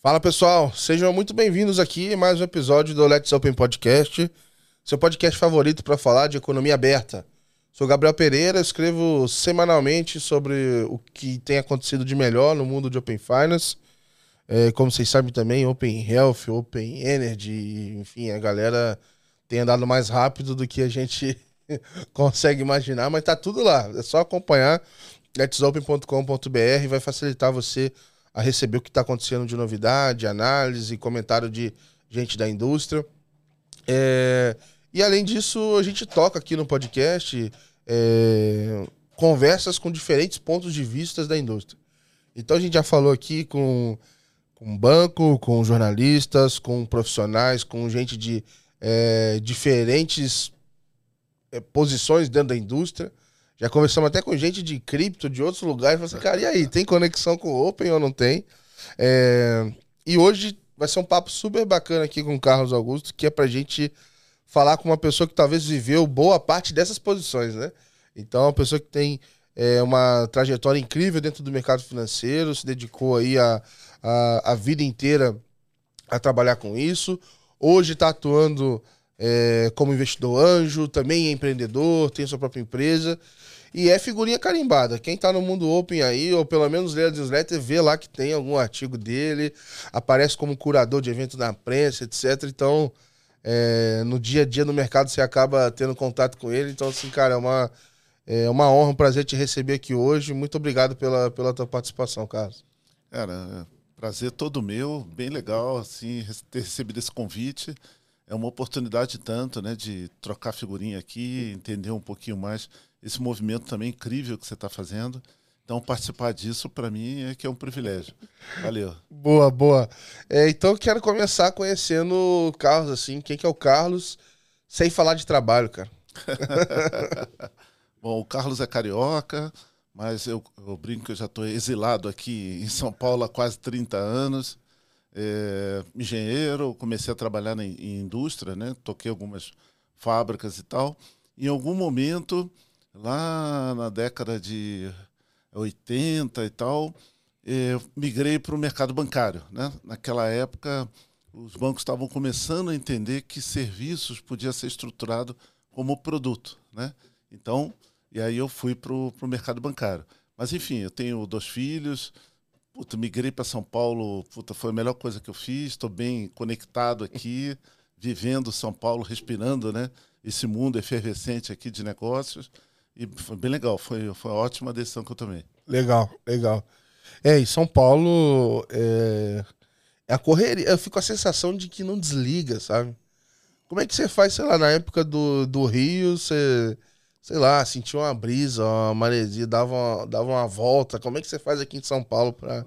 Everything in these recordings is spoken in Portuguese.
Fala pessoal, sejam muito bem-vindos aqui mais um episódio do Let's Open Podcast, seu podcast favorito para falar de economia aberta. Sou Gabriel Pereira, escrevo semanalmente sobre o que tem acontecido de melhor no mundo de Open Finance. É, como vocês sabem também, Open Health, Open Energy, enfim, a galera tem andado mais rápido do que a gente consegue imaginar, mas tá tudo lá. É só acompanhar letsopen.com.br, vai facilitar você a receber o que está acontecendo de novidade, análise, comentário de gente da indústria. É, e além disso, a gente toca aqui no podcast é, conversas com diferentes pontos de vista da indústria. Então a gente já falou aqui com, com banco, com jornalistas, com profissionais, com gente de é, diferentes é, posições dentro da indústria. Já conversamos até com gente de cripto, de outros lugares. Falei assim, cara, e aí, tem conexão com o Open ou não tem? É... E hoje vai ser um papo super bacana aqui com o Carlos Augusto, que é pra gente falar com uma pessoa que talvez viveu boa parte dessas posições, né? Então, uma pessoa que tem é, uma trajetória incrível dentro do mercado financeiro, se dedicou aí a, a, a vida inteira a trabalhar com isso. Hoje está atuando é, como investidor anjo, também é empreendedor, tem sua própria empresa. E é figurinha carimbada. Quem tá no mundo open aí, ou pelo menos lê a newsletter, vê lá que tem algum artigo dele, aparece como curador de evento na prensa, etc. Então, é, no dia a dia no mercado você acaba tendo contato com ele. Então, assim, cara, é uma, é uma honra, um prazer te receber aqui hoje. Muito obrigado pela, pela tua participação, Carlos. Cara, prazer todo meu, bem legal, assim, ter recebido esse convite. É uma oportunidade tanto, né, de trocar figurinha aqui, entender um pouquinho mais esse movimento também incrível que você está fazendo. Então, participar disso, para mim, é que é um privilégio. Valeu. boa, boa. É, então, eu quero começar conhecendo o Carlos, assim. Quem que é o Carlos, sem falar de trabalho, cara? Bom, o Carlos é carioca, mas eu, eu brinco que eu já estou exilado aqui em São Paulo há quase 30 anos. É, engenheiro, comecei a trabalhar em, em indústria, né? Toquei algumas fábricas e tal. Em algum momento lá na década de 80 e tal, eh, migrei para o mercado bancário. Né? Naquela época, os bancos estavam começando a entender que serviços podia ser estruturado como produto. Né? Então, e aí eu fui para o mercado bancário. Mas, enfim, eu tenho dois filhos, puta, migrei para São Paulo, puta, foi a melhor coisa que eu fiz, estou bem conectado aqui, vivendo São Paulo, respirando né, esse mundo efervescente aqui de negócios. E foi bem legal, foi, foi uma ótima decisão que eu tomei. Legal, legal. É, em São Paulo é, é a correria. Eu fico com a sensação de que não desliga, sabe? Como é que você faz, sei lá, na época do, do Rio, você, sei lá, sentiu uma brisa, uma maresia, dava uma, dava uma volta. Como é que você faz aqui em São Paulo pra,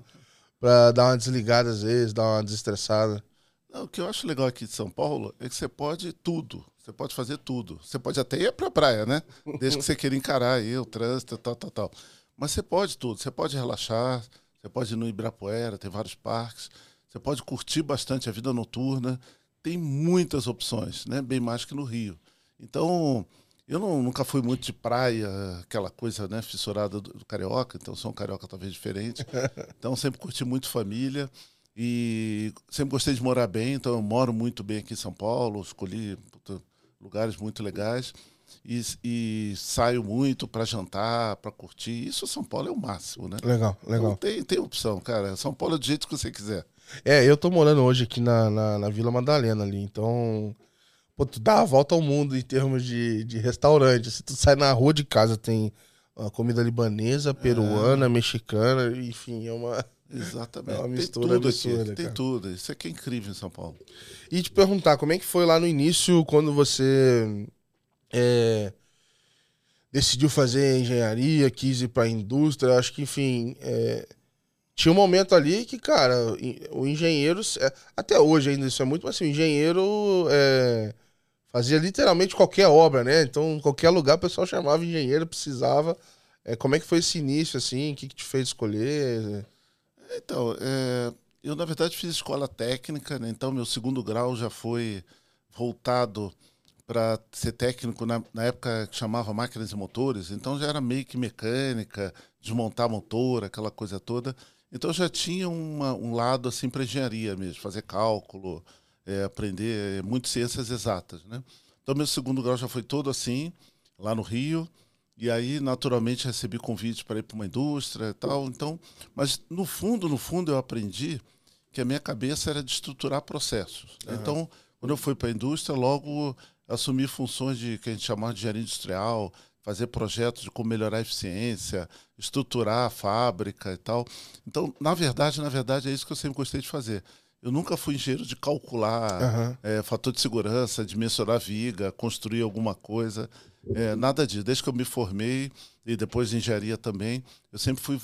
pra dar uma desligada às vezes, dar uma desestressada? Não, o que eu acho legal aqui de São Paulo é que você pode tudo. Você pode fazer tudo. Você pode até ir para a praia, né? Desde que você queira encarar aí o trânsito, tal, tal, tal. Mas você pode tudo. Você pode relaxar, você pode ir no Ibirapuera, tem vários parques. Você pode curtir bastante a vida noturna. Tem muitas opções, né? Bem mais que no Rio. Então, eu não, nunca fui muito de praia, aquela coisa né, fissurada do, do carioca. Então, sou um carioca talvez diferente. Então, sempre curti muito família. E sempre gostei de morar bem, então eu moro muito bem aqui em São Paulo, escolhi lugares muito legais. E, e saio muito para jantar, para curtir. Isso São Paulo é o máximo, né? Legal, legal. Então, tem, tem opção, cara. São Paulo é do jeito que você quiser. É, eu tô morando hoje aqui na, na, na Vila Madalena ali, então. Pô, tu dá a volta ao mundo em termos de, de restaurante. Se tu sai na rua de casa, tem a comida libanesa, peruana, é. mexicana, enfim, é uma. Exatamente. É uma mistura tem tudo absurda, aqui, tem tudo. Isso aqui é incrível em São Paulo. E te perguntar, como é que foi lá no início, quando você é, decidiu fazer engenharia, quis ir para a indústria? Acho que, enfim, é, tinha um momento ali que, cara, o engenheiro, é, até hoje ainda isso é muito, mas assim, o engenheiro é, fazia literalmente qualquer obra, né? Então, em qualquer lugar o pessoal chamava engenheiro, precisava. É, como é que foi esse início, assim? O que, que te fez escolher? Então, é, eu na verdade fiz escola técnica, né? então meu segundo grau já foi voltado para ser técnico na, na, época que chamava máquinas e motores, então já era meio que mecânica, desmontar motor, aquela coisa toda. Então já tinha uma, um lado assim para engenharia mesmo, fazer cálculo, é, aprender muito ciências exatas, né? Então meu segundo grau já foi todo assim, lá no Rio. E aí, naturalmente, recebi convite para ir para uma indústria e tal. Então, mas no fundo, no fundo, eu aprendi que a minha cabeça era de estruturar processos. Uhum. Então, quando eu fui para a indústria, logo assumi funções de que a gente chamava de engenharia industrial, fazer projetos de como melhorar a eficiência, estruturar a fábrica e tal. Então, na verdade, na verdade, é isso que eu sempre gostei de fazer. Eu nunca fui engenheiro de calcular uhum. é, fator de segurança, de mensurar viga, construir alguma coisa. É, nada disso. Desde que eu me formei e depois de engenharia também, eu sempre fui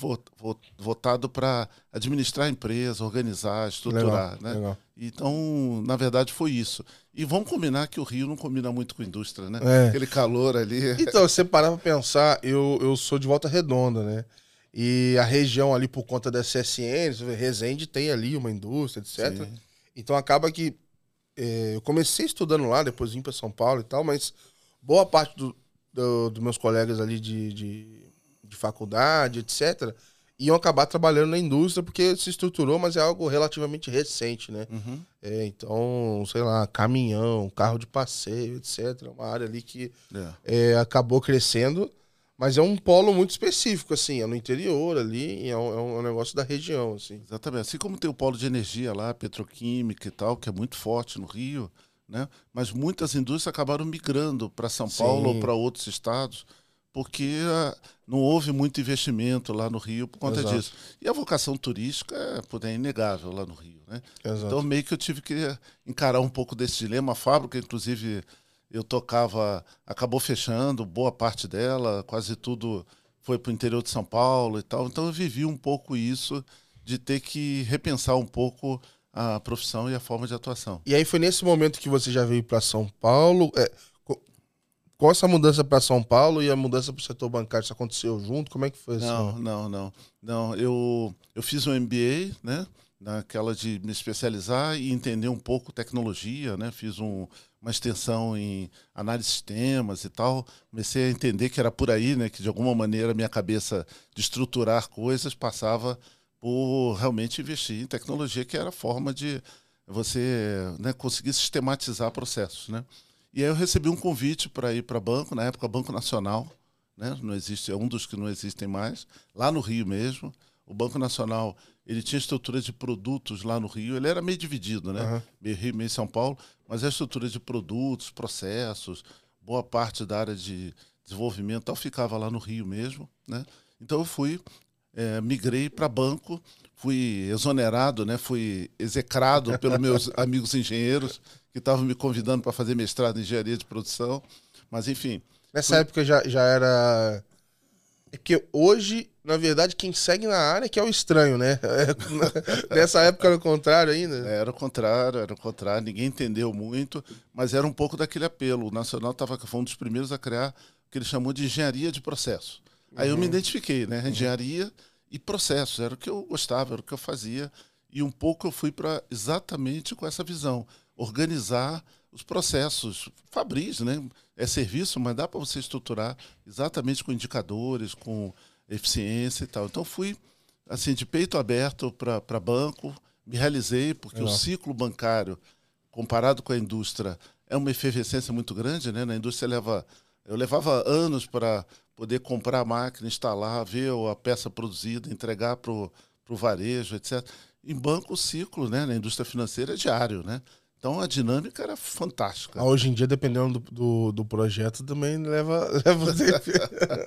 votado para administrar a empresa, organizar, estruturar. Legal, né? Legal. Então, na verdade, foi isso. E vamos combinar que o Rio não combina muito com a indústria, né? É. Aquele calor ali. Então, você parar para pensar, eu, eu sou de Volta Redonda, né? E a região ali, por conta da CSN, Resende tem ali uma indústria, etc. Sim. Então acaba que é, eu comecei estudando lá, depois vim para São Paulo e tal, mas boa parte dos do, do meus colegas ali de, de, de, faculdade, etc., iam acabar trabalhando na indústria porque se estruturou, mas é algo relativamente recente, né? Uhum. É, então, sei lá, caminhão, carro de passeio, etc. Uma área ali que é. É, acabou crescendo, mas é um polo muito específico, assim, é no interior ali, é um, é um negócio da região, assim. Exatamente. Assim como tem o polo de energia lá, petroquímica e tal, que é muito forte no Rio, né? Mas muitas indústrias acabaram migrando para São Paulo Sim. ou para outros estados, porque uh, não houve muito investimento lá no Rio por conta Exato. disso. E a vocação turística é, é inegável lá no Rio. Né? Então, meio que eu tive que encarar um pouco desse dilema. A fábrica, inclusive, eu tocava, acabou fechando boa parte dela, quase tudo foi para o interior de São Paulo e tal. Então, eu vivi um pouco isso de ter que repensar um pouco a profissão e a forma de atuação. E aí foi nesse momento que você já veio para São Paulo. É, com essa mudança para São Paulo e a mudança para o setor bancário, isso aconteceu junto? Como é que foi isso? Não, não, não. Não, eu, eu fiz um MBA, né? Naquela de me especializar e entender um pouco tecnologia, né? Fiz um, uma extensão em análise de sistemas e tal. Comecei a entender que era por aí, né? Que de alguma maneira minha cabeça de estruturar coisas passava por realmente investir em tecnologia, que era a forma de você né, conseguir sistematizar processos. Né? E aí eu recebi um convite para ir para banco, na época Banco Nacional, né? não existe, é um dos que não existem mais, lá no Rio mesmo. O Banco Nacional ele tinha estrutura de produtos lá no Rio, ele era meio dividido, né? Uhum. Meio Rio, meio São Paulo, mas a estrutura de produtos, processos, boa parte da área de desenvolvimento tal ficava lá no Rio mesmo, né? Então eu fui é, migrei para banco, fui exonerado, né, fui execrado pelos meus amigos engenheiros que estavam me convidando para fazer mestrado em engenharia de produção. Mas, enfim. Nessa fui... época já, já era. É porque hoje, na verdade, quem segue na área é que é o estranho, né? Nessa época era o contrário ainda. Era o contrário, era o contrário. Ninguém entendeu muito, mas era um pouco daquele apelo. O Nacional tava, foi um dos primeiros a criar o que ele chamou de engenharia de processo. Aí eu me uhum. identifiquei, né? Uhum. E processos, era o que eu gostava, era o que eu fazia. E um pouco eu fui para exatamente com essa visão, organizar os processos. Fabris, né? É serviço, mas dá para você estruturar exatamente com indicadores, com eficiência e tal. Então fui assim de peito aberto para banco, me realizei porque o ciclo bancário comparado com a indústria é uma efervescência muito grande, né? Na indústria leva eu levava anos para poder comprar a máquina, instalar, ver a peça produzida, entregar para o varejo, etc. Em banco, o ciclo né, na indústria financeira é diário, né? Então a dinâmica era fantástica. Ah, hoje em dia, dependendo do, do, do projeto, também leva, leva tempo.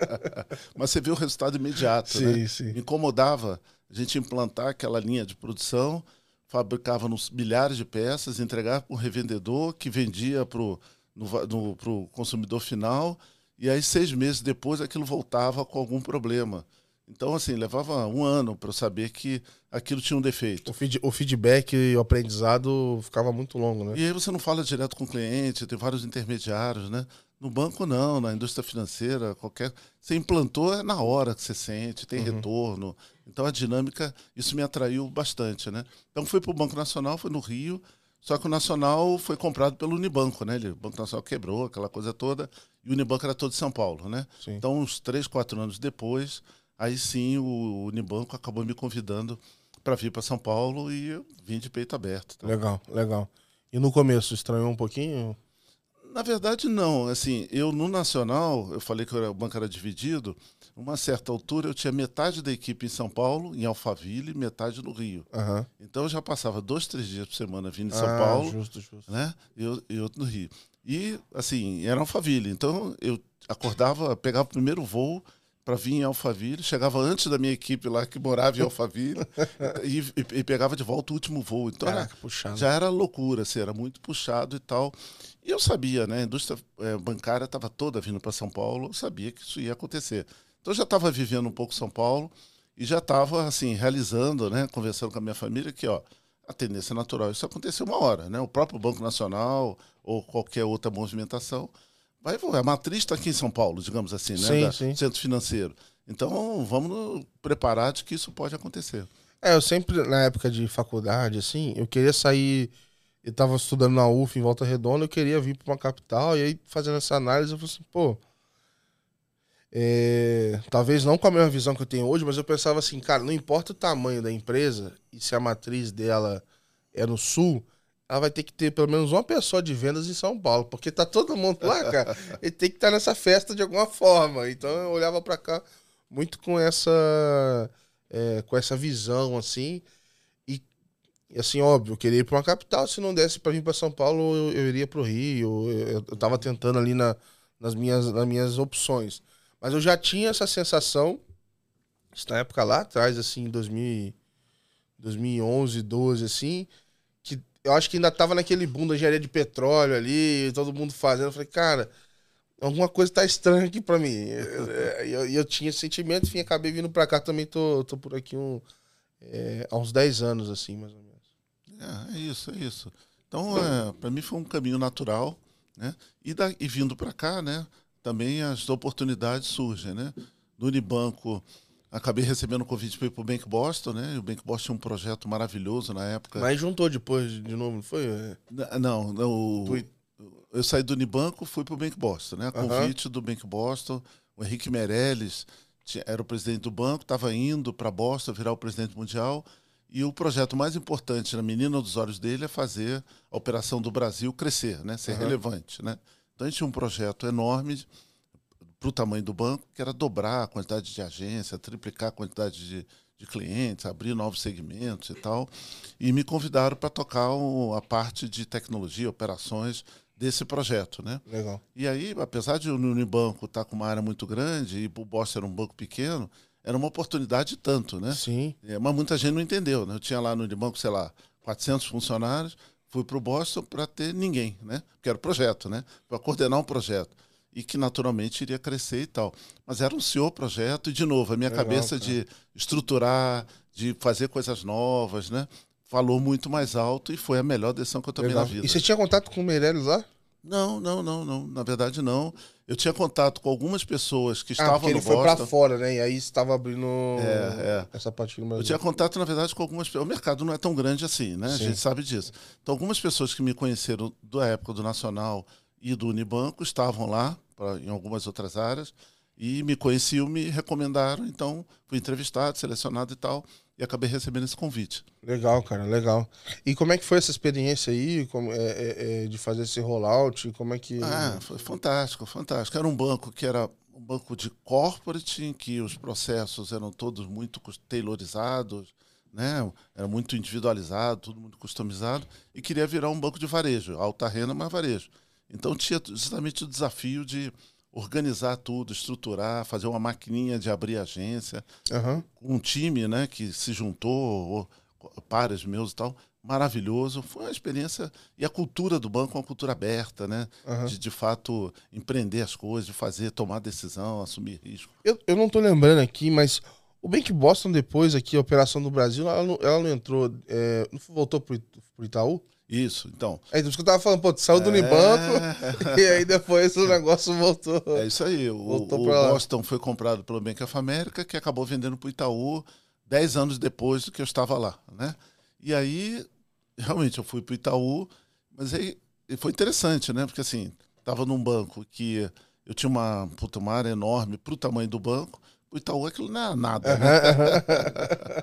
Mas você vê o resultado imediato. Sim, né? sim. Incomodava a gente implantar aquela linha de produção, fabricava nos milhares de peças, entregava para um revendedor que vendia para o consumidor final e aí, seis meses depois, aquilo voltava com algum problema. Então, assim, levava um ano para eu saber que aquilo tinha um defeito. O, feed, o, feedback e o aprendizado ficava muito longo, né? E aí você não fala direto com o cliente, tem vários intermediários, né? No banco, não, na indústria financeira, qualquer. Você implantou é na hora que você sente, tem uhum. retorno. Então a dinâmica, isso me atraiu bastante, né? Então fui para o Banco Nacional, foi no Rio, só que o Nacional foi comprado pelo Unibanco, né? O Banco Nacional quebrou, aquela coisa toda, e o Unibanco era todo de São Paulo, né? Sim. Então, uns três, quatro anos depois, aí sim o Unibanco acabou me convidando para vir para São Paulo e eu vim de peito aberto. Tá? Legal, legal. E no começo estranhou um pouquinho? Na verdade, não. Assim, eu no Nacional, eu falei que o banco era dividido. Uma certa altura, eu tinha metade da equipe em São Paulo, em Alphaville, metade no Rio. Uhum. Então, eu já passava dois, três dias por semana vindo em São ah, Paulo. Justo, justo. Né? E, eu, e outro no Rio. E, assim, era Alphaville. Então, eu acordava, pegava o primeiro voo, para vir em Alphaville, chegava antes da minha equipe lá que morava em Alphaville e, e, e, pegava de volta o último voo. Então Caraca, era, já era loucura, assim, era muito puxado e tal. E eu sabia, né? A indústria é, bancária estava toda vindo para São Paulo, eu sabia que isso ia acontecer. Então eu já estava vivendo um pouco São Paulo e já estava assim realizando, né? Conversando com a minha família que, ó, a tendência natural isso aconteceu uma hora, né? O próprio Banco Nacional ou qualquer outra movimentação vai A matriz está aqui em São Paulo, digamos assim, né? Sim, da, sim. Centro financeiro. Então, vamos preparar de que isso pode acontecer. É, eu sempre, na época de faculdade, assim, eu queria sair. Eu estava estudando na UF em Volta Redonda, eu queria vir para uma capital, e aí, fazendo essa análise, eu falei assim, pô. É, talvez não com a mesma visão que eu tenho hoje, mas eu pensava assim, cara, não importa o tamanho da empresa e se a matriz dela é no sul, ela vai ter que ter pelo menos uma pessoa de vendas em São Paulo, porque tá todo mundo lá, cara. e tem que estar tá nessa festa de alguma forma. Então eu olhava para cá muito com essa é, com essa visão assim e assim óbvio, eu queria ir para uma capital. Se não desse para vir para São Paulo, eu, eu iria para o Rio. Eu, eu tava tentando ali na, nas minhas nas minhas opções, mas eu já tinha essa sensação na época lá atrás, assim, em 2000, 2011, 12, assim eu acho que ainda tava naquele boom da engenharia de petróleo ali, todo mundo fazendo. Eu falei, cara, alguma coisa tá estranha aqui pra mim. E eu, eu, eu, tinha esse sentimento, enfim, acabei vindo pra cá também, tô, tô por aqui um, é, há uns 10 anos, assim, mais ou menos. É, é isso, é isso. Então, é, para mim foi um caminho natural, né? E, da, e vindo para cá, né? Também as oportunidades surgem, né? No Unibanco, Acabei recebendo o convite para ir para o Bank Boston, né? O Bank Boston tinha um projeto maravilhoso na época. Mas juntou depois de novo, não foi? Não, não o, eu saí do Unibanco, fui para o Bank Boston, né? A convite do Bank Boston, o Henrique Meirelles era o presidente do banco, estava indo para Boston virar o presidente mundial. E o projeto mais importante na menina dos olhos dele é fazer a operação do Brasil crescer, né? Ser uhum. relevante, né? Então a gente tinha um projeto enorme para o tamanho do banco, que era dobrar a quantidade de agência, triplicar a quantidade de, de clientes, abrir novos segmentos e tal. E me convidaram para tocar o, a parte de tecnologia, operações desse projeto, né? Legal. E aí, apesar de o Unibanco estar tá com uma área muito grande e o Boss era um banco pequeno, era uma oportunidade tanto, né? Sim. É, mas muita gente não entendeu, né? Eu tinha lá no Unibanco, sei lá, 400 funcionários, fui para o Boston para ter ninguém, né? Que era o projeto, né? Para coordenar um projeto e que naturalmente iria crescer e tal. Mas era um senhor projeto e, de novo, a minha Legal, cabeça cara. de estruturar, de fazer coisas novas, né? Falou muito mais alto e foi a melhor decisão que eu tomei Legal. na vida. E você tinha contato com o Meirelles lá? Não, não, não, não. Na verdade, não. Eu tinha contato com algumas pessoas que ah, estavam ele no foi para fora, né? E aí estava abrindo é, é. essa parte do Eu tinha contato, na verdade, com algumas pessoas. O mercado não é tão grande assim, né? Sim. A gente sabe disso. Então, algumas pessoas que me conheceram da época do Nacional e do Unibanco estavam lá pra, em algumas outras áreas e me conheciam, me recomendaram, então fui entrevistado, selecionado e tal, e acabei recebendo esse convite. Legal, cara, legal. E como é que foi essa experiência aí, como, é, é, é, de fazer esse rollout? Como é que. Ah, foi fantástico, fantástico. Era um banco que era um banco de corporate, em que os processos eram todos muito tailorizados, né? Era muito individualizado, tudo muito customizado, e queria virar um banco de varejo, alta renda, mas varejo. Então tinha justamente o desafio de organizar tudo, estruturar, fazer uma maquininha de abrir agência, uhum. um time né, que se juntou, pares meus e tal, maravilhoso. Foi uma experiência. E a cultura do banco é uma cultura aberta, né? Uhum. De, de fato, empreender as coisas, de fazer, tomar decisão, assumir risco. Eu, eu não estou lembrando aqui, mas o Bank Boston, depois aqui, a operação do Brasil, ela não, ela não entrou. É, não voltou para o Itaú? Isso, então. É isso que eu tava falando, pô, tu saiu do é... Unibanco e aí depois o negócio voltou. É isso aí. O, voltou o Boston foi comprado pelo Bank of America, que acabou vendendo para o Itaú dez anos depois do que eu estava lá, né? E aí, realmente, eu fui para o Itaú, mas aí foi interessante, né? Porque assim, estava num banco que eu tinha uma, puta, uma área enorme para o tamanho do banco, o Itaú aquilo não é nada. Né?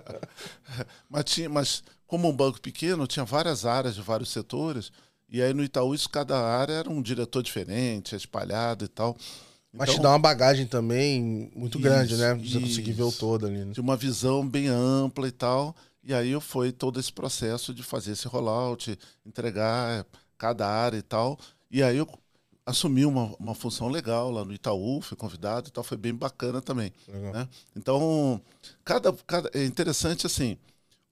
mas, tinha, mas como um banco pequeno, tinha várias áreas de vários setores. E aí no Itaú, isso, cada área era um diretor diferente, espalhado e tal. Mas então, te dá uma bagagem também muito isso, grande, né? Você conseguir ver o todo ali. Né? De uma visão bem ampla e tal. E aí foi todo esse processo de fazer esse rollout, entregar cada área e tal. E aí eu assumi uma, uma função legal lá no Itaú, fui convidado e tal, foi bem bacana também. Né? Então, cada, cada, é interessante assim,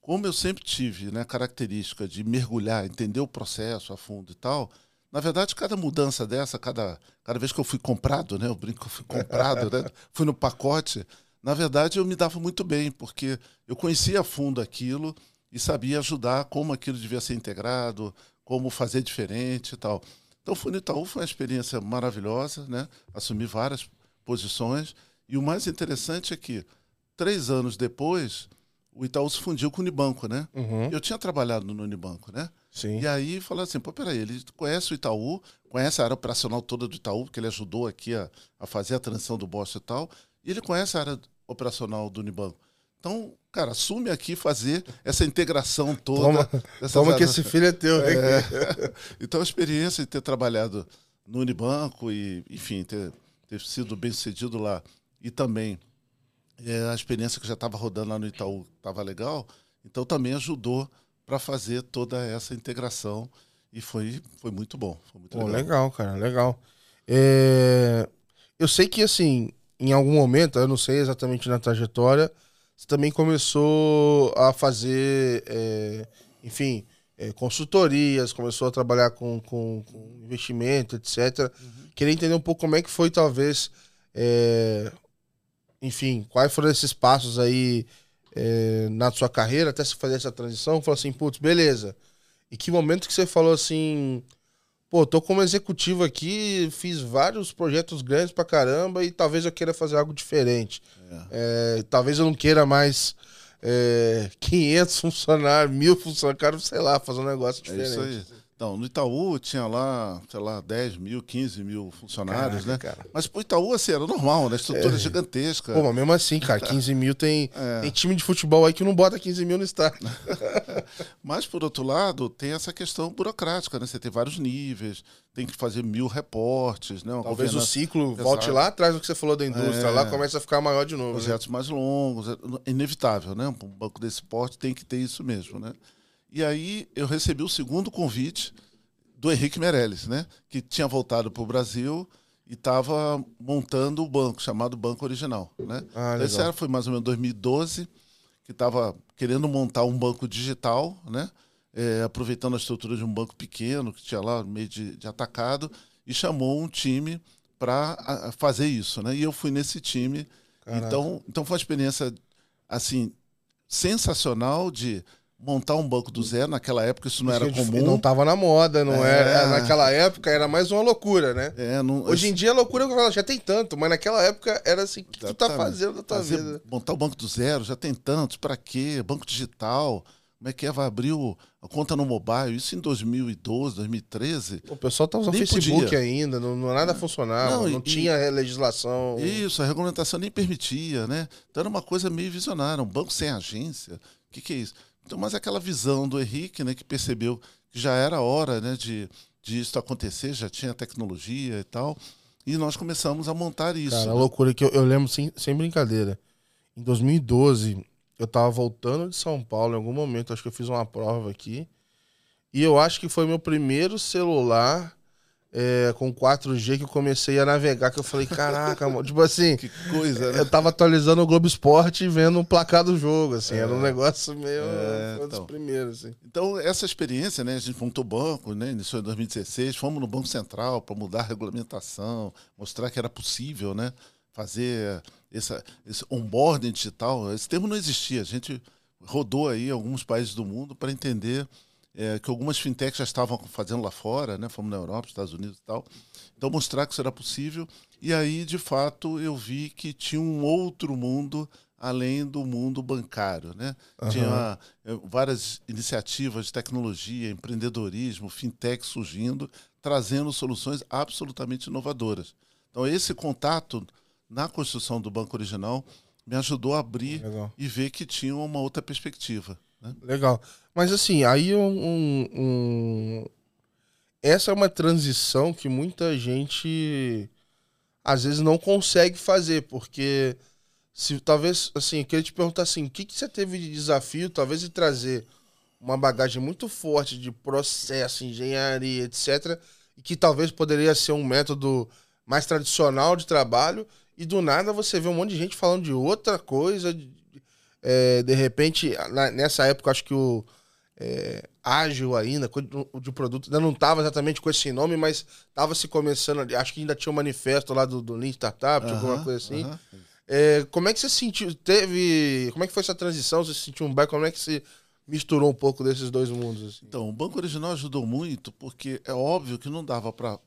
como eu sempre tive né, característica de mergulhar, entender o processo a fundo e tal, na verdade, cada mudança dessa, cada, cada vez que eu fui comprado, né, eu brinco que eu fui comprado, né, fui no pacote, na verdade eu me dava muito bem, porque eu conhecia a fundo aquilo e sabia ajudar como aquilo devia ser integrado, como fazer diferente e tal. Então, fui no Itaú foi uma experiência maravilhosa, né? Assumi várias posições. E o mais interessante é que, três anos depois, o Itaú se fundiu com o Unibanco, né? Uhum. Eu tinha trabalhado no Unibanco, né? Sim. E aí falou assim, pô, peraí, ele conhece o Itaú, conhece a área operacional toda do Itaú, porque ele ajudou aqui a, a fazer a transição do Bosch e tal, e ele conhece a área operacional do Unibanco. Então, cara, assume aqui fazer essa integração toda. Toma, toma que esse filho é teu. É. então, a experiência de ter trabalhado no Unibanco e, enfim, ter, ter sido bem sucedido lá e também é, a experiência que já estava rodando lá no Itaú estava legal, então também ajudou para fazer toda essa integração e foi, foi muito bom. Foi muito Pô, legal. legal, cara, legal. É... Eu sei que, assim, em algum momento, eu não sei exatamente na trajetória, você também começou a fazer, é, enfim, é, consultorias, começou a trabalhar com, com, com investimento, etc. Uhum. Queria entender um pouco como é que foi, talvez, é, enfim, quais foram esses passos aí é, na sua carreira até se fazer essa transição. Falou assim, putz, beleza. E que momento que você falou assim, pô, tô como executivo aqui, fiz vários projetos grandes pra caramba e talvez eu queira fazer algo diferente. É. É, talvez eu não queira mais é, 500 funcionários, mil funcionários, sei lá, fazer um negócio diferente. É isso aí. Então, no Itaú tinha lá, sei lá, 10 mil, 15 mil funcionários, Caraca, né? Cara. Mas pro Itaú, assim, era normal, né? Estrutura é. gigantesca. Pô, mas mesmo assim, cara, 15 mil tem, é. tem time de futebol aí que não bota 15 mil no estádio. mas, por outro lado, tem essa questão burocrática, né? Você tem vários níveis, tem que fazer mil reportes, né? Uma Talvez o ciclo volte lá atrás do que você falou da indústria, é. lá começa a ficar maior de novo. Né? Projetos né? mais longos, é inevitável, né? Um banco desse porte tem que ter isso mesmo, né? E aí eu recebi o segundo convite do Henrique Meirelles, né? Que tinha voltado para o Brasil e estava montando o banco, chamado Banco Original, né? Ah, Esse era, foi mais ou menos 2012, que estava querendo montar um banco digital, né? É, aproveitando a estrutura de um banco pequeno que tinha lá meio de, de atacado e chamou um time para fazer isso, né? E eu fui nesse time. Então, então foi uma experiência assim sensacional de montar um banco do zero naquela época isso não era comum não estava na moda não é. era naquela época era mais uma loucura né é, não, hoje em dia a loucura já tem tanto mas naquela época era assim o que tu tá fazendo da tua Fazer, vida montar o banco do zero já tem tantos para quê banco digital como é que é? Vai abrir o, a conta no mobile, isso em 2012, 2013. O pessoal tá usando Facebook podia. ainda, não, não nada funcionava, não, não e, tinha legislação. Isso, a regulamentação nem permitia, né? Então era uma coisa meio visionária, um banco sem agência. O que, que é isso? Então, mas aquela visão do Henrique, né, que percebeu que já era hora né, de, de isso acontecer, já tinha tecnologia e tal. E nós começamos a montar isso. Cara, né? a loucura que eu, eu lembro sem, sem brincadeira. Em 2012, eu tava voltando de São Paulo em algum momento, acho que eu fiz uma prova aqui. E eu acho que foi meu primeiro celular é, com 4G que eu comecei a navegar, que eu falei, caraca, mano, tipo assim, que coisa, né? Eu tava atualizando o Globo Esporte e vendo o placar do jogo, assim, é. era um negócio meio é, um então. dos primeiros, assim. Então, essa experiência, né, a gente montou o banco, né, iniciou em 2016, fomos no Banco Central para mudar a regulamentação, mostrar que era possível, né, fazer essa, esse onboarding digital, esse termo não existia, a gente rodou aí alguns países do mundo para entender é, que algumas fintechs já estavam fazendo lá fora, né? Fomos na Europa, Estados Unidos e tal. Então mostrar que isso era possível. E aí, de fato, eu vi que tinha um outro mundo além do mundo bancário, né? Uhum. Tinha é, várias iniciativas de tecnologia, empreendedorismo, fintech surgindo, trazendo soluções absolutamente inovadoras. Então esse contato na construção do banco original me ajudou a abrir Legal. e ver que tinha uma outra perspectiva. Né? Legal. Mas assim, aí um, um- um- Essa é uma transição que muita gente às vezes não consegue fazer, porque se talvez, assim, eu queria te perguntar assim, o que, que você teve de desafio, talvez, de trazer uma bagagem muito forte de processo, engenharia, etc., e que talvez poderia ser um método mais tradicional de trabalho, e do nada você vê um monte de gente falando de outra coisa, de, é, de repente, na- nessa época, acho que o é, ágil ainda, de produto, ainda não estava exatamente com esse nome, mas estava se começando ali. Acho que ainda tinha um manifesto lá do, do Lean Startup, alguma Aham, coisa assim. aham. É, como é que você sentiu? Teve. Como é que foi essa transição? Você sentiu um back? Como é que você misturou um pouco desses dois mundos? assim? Então, o Banco Original ajudou muito, porque é óbvio que não dava para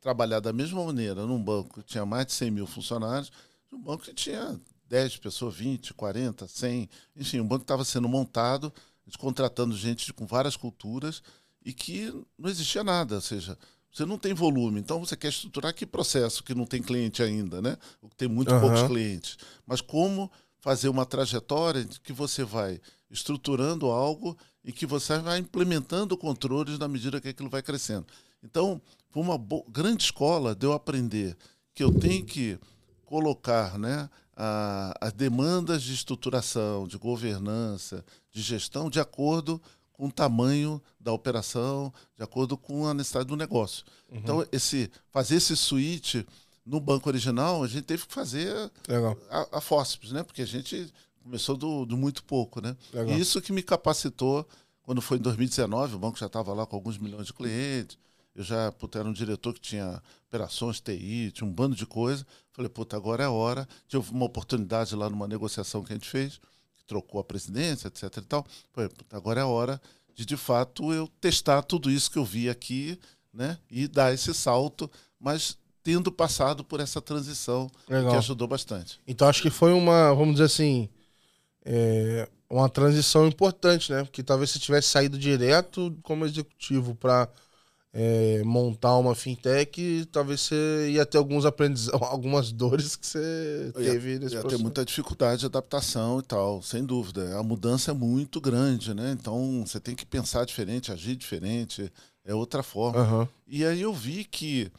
trabalhar da mesma maneira num banco que tinha mais de 100 mil funcionários, num banco que tinha 10 pessoas, 20, 40, 100. Enfim, um banco estava sendo montado, contratando gente com várias culturas e que não existia nada. Ou seja, você não tem volume, então você quer estruturar que processo que não tem cliente ainda, né? Ou que tem muito Aham. poucos clientes. Mas como fazer uma trajetória que você vai estruturando algo e que você vai implementando controles na medida que aquilo vai crescendo. Então, foi uma grande escola de eu aprender que eu tenho que colocar né, a- as demandas de estruturação, de governança, de gestão, de acordo com o tamanho da operação, de acordo com a necessidade do negócio. Então, esse, fazer esse switch no banco original, a gente teve que fazer Legal. a, a Fósseis, né? Porque a gente começou do, do muito pouco, né? Legal. E isso que me capacitou quando foi em 2019, o banco já estava lá com alguns milhões de clientes. Eu já, puta, era um diretor que tinha operações, TI, tinha um bando de coisa. Falei, puta, agora é a hora. Tive uma oportunidade lá numa negociação que a gente fez, que trocou a presidência, etc e tal. Falei, puta, agora é a hora de, de fato, eu testar tudo isso que eu vi aqui, né? E dar esse salto, mas tendo passado por essa transição Legal. que ajudou bastante. Então acho que foi uma, vamos dizer assim, é, uma transição importante, né? Porque talvez se tivesse saído direto como executivo para montar uma fintech, talvez você ia ter alguns aprendizados, algumas dores que você Eu ia- teve nesse ia ter processo. muita dificuldade de adaptação e tal, sem dúvida. A mudança é muito grande, né? Então você tem que pensar diferente, agir diferente, é outra forma. Aham. E aí eu vi que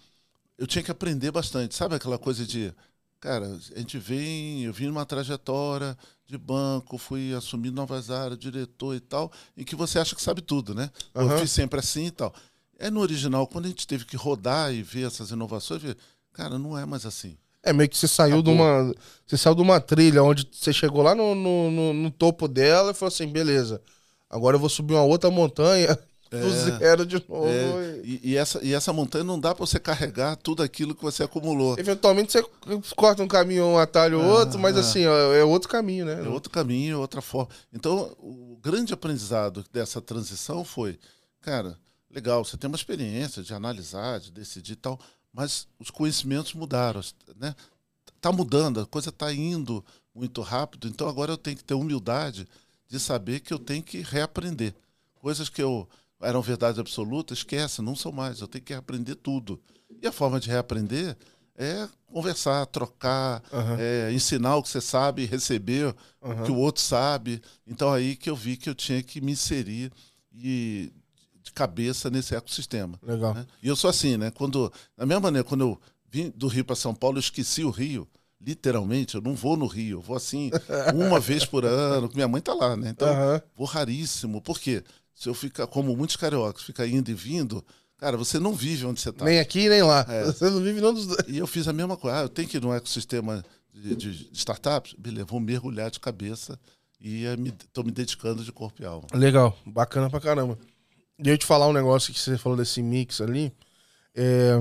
eu tinha que aprender bastante. Sabe aquela coisa de, cara, a gente vem, eu vim numa trajetória de banco, fui assumindo novas áreas, diretor e tal, em que você acha que sabe tudo, né? Eu Aham. fiz sempre assim e tal. É no original, quando a gente teve que rodar e ver essas inovações, vi, cara, não é mais assim. É meio que você saiu de uma. Você saiu de uma trilha onde você chegou lá no, no, no- no topo dela e falou assim: beleza, agora eu vou subir uma outra montanha do zero de novo. É, e- e, essa, e essa montanha não dá para você carregar tudo aquilo que você acumulou. Eventualmente você corta um caminho, um atalho, outro, mas ah. assim, é outro caminho, né? É outro caminho, outra forma. Então, o grande aprendizado dessa transição foi, cara, legal, você tem uma experiência de analisar, de decidir e tal, mas os conhecimentos mudaram, né? Tá mudando, a coisa está indo muito rápido, então agora eu tenho que ter humildade de saber que eu tenho que reaprender. Coisas que eu eram verdade absoluta, esquece, não são mais, eu tenho que reaprender tudo. E a forma de reaprender é conversar, trocar, Aham. é, ensinar o que você sabe, receber o que o outro sabe. Então aí que eu vi que eu tinha que me inserir e cabeça nesse ecossistema. Legal. né? E eu sou assim, né? Quando, da mesma maneira, quando eu vim do Rio para São Paulo, eu esqueci o Rio. Literalmente, eu não vou no Rio, eu vou assim, uma vez por ano, minha mãe tá lá, né? Então, Aham. vou raríssimo. Por quê? Se eu ficar, como muitos cariocas, ficar indo e vindo, cara, você não vive onde você está. Nem aqui, nem lá. É. Você não vive nenhum dos dois. E eu fiz a mesma coisa. Ah, eu tenho que ir num ecossistema de, de- de startups? Beleza, vou mergulhar de cabeça e estou me dedicando de corpo e alma. Legal, bacana pra caramba. E eu te falar um negócio que você falou desse mix ali. É,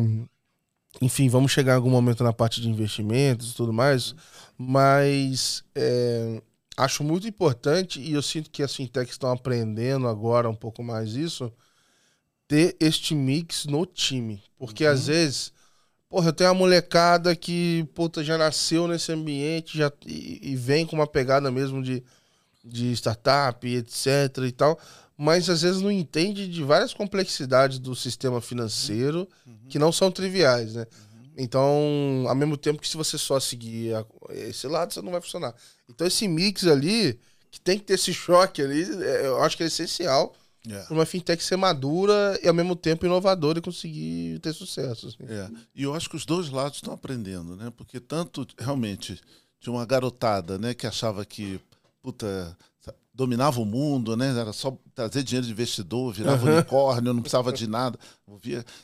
enfim, vamos chegar em algum momento na parte de investimentos e tudo mais, mas é, acho muito importante, e eu sinto que as fintechs estão aprendendo agora um pouco mais isso, ter este mix no time. Porque às vezes, porra, eu tenho uma molecada que puta, já nasceu nesse ambiente já, e, e vem com uma pegada mesmo de, de startup, etc e tal, mas às vezes não entende de várias complexidades do sistema financeiro que não são triviais, né? Então, ao mesmo tempo que se você só seguir esse lado, você não vai funcionar. Então, esse mix ali, que tem que ter esse choque ali, é, eu acho que é essencial yeah. É. para uma fintech ser madura e ao mesmo tempo inovadora e conseguir ter sucesso. Assim. É. E eu acho que os dois lados estão aprendendo, né? Porque tanto realmente de uma garotada, né, que achava que puta dominava o mundo, né? Era só trazer dinheiro de investidor, virava uhum. unicórnio, não precisava de nada.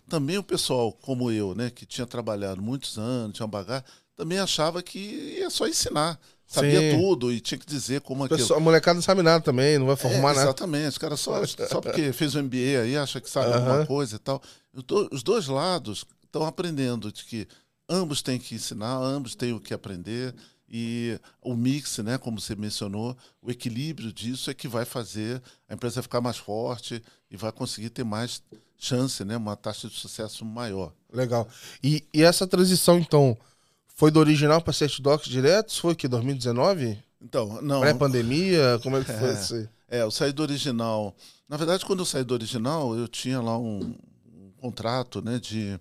Também o pessoal como eu, né, que tinha trabalhado muitos anos, tinha bagagem, também achava que ia só ensinar sabia Sim. tudo e tinha que dizer como aquilo. Pessoal, a molecada não sabe nada também, não vai formar é, nada. Exatamente, os caras só, só porque fez o MBA aí acha que sabe alguma coisa e tal. Os dois lados estão aprendendo de que ambos têm que ensinar, ambos têm o que aprender e o mix, né, como você mencionou, o equilíbrio disso é que vai fazer a empresa ficar mais forte e vai conseguir ter mais chance, né, uma taxa de sucesso maior. Legal. E, e essa transição, então, foi do original para Set Docs direto? Foi que 2019? Então, não. Pré-pandemia? Como é que foi é, isso aí? É, eu saí do original. Na verdade, quando eu saí do original, eu tinha lá um, um contrato né, de,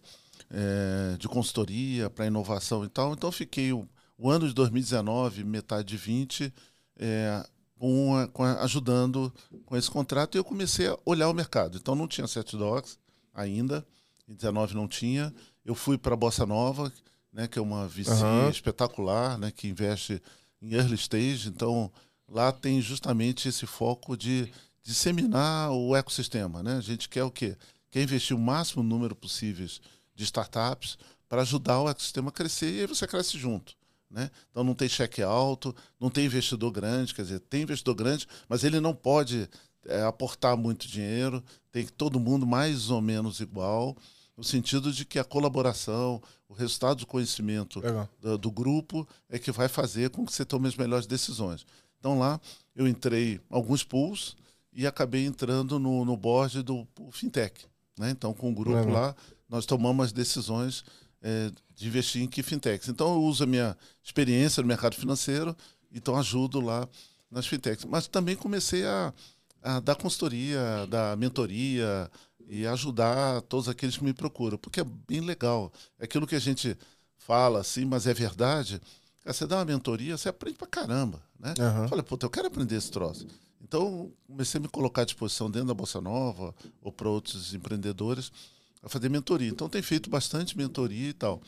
é, de consultoria para inovação e tal. Então, eu fiquei o, o, ano de 2019, metade de 20, é, com, com, ajudando com esse contrato. E eu comecei a olhar o mercado. Então, não tinha Set Docs ainda. Em 19 não tinha. Eu fui para a Bossa Nova, né, que é uma VC uhum. espetacular, né, que investe em early stage. Então, lá tem justamente esse foco de disseminar o ecossistema. Né? A gente quer o quê? Quer investir o máximo número possível de startups para ajudar o ecossistema a crescer e aí você cresce junto. Né? Então não tem cheque alto, não tem investidor grande, quer dizer, tem investidor grande, mas ele não pode é, aportar muito dinheiro, tem que todo mundo mais ou menos igual no sentido de que a colaboração, o resultado do conhecimento do, do, grupo é que vai fazer com que você tome as melhores decisões. Então lá eu entrei alguns pools e acabei entrando no, no board do fintech. Né? Então com o grupo Legal. lá nós tomamos as decisões é, de investir em que fintechs. Então eu uso a minha experiência no mercado financeiro, então ajudo lá nas fintechs. Mas também comecei a, a dar consultoria, dar mentoria, e ajudar todos aqueles que me procuram, porque é bem legal. É aquilo que a gente fala assim, mas é verdade. Você dá uma mentoria, você aprende pra caramba, né? Uhum. Falei, puta, eu quero aprender esse troço. Então, comecei a me colocar à disposição dentro da Bolsa Nova ou para outros empreendedores a fazer mentoria. Então, tem feito bastante mentoria e tal.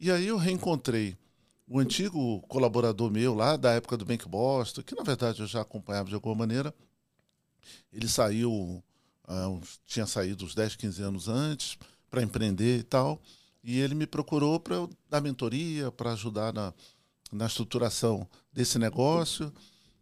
E aí eu reencontrei o antigo colaborador meu lá da época do Bank Boston, que na verdade eu já acompanhava de alguma maneira. Ele saiu uh, tinha saído uns 10, 15 anos antes para empreender e tal. E ele me procurou para dar mentoria, para ajudar na, na estruturação desse negócio.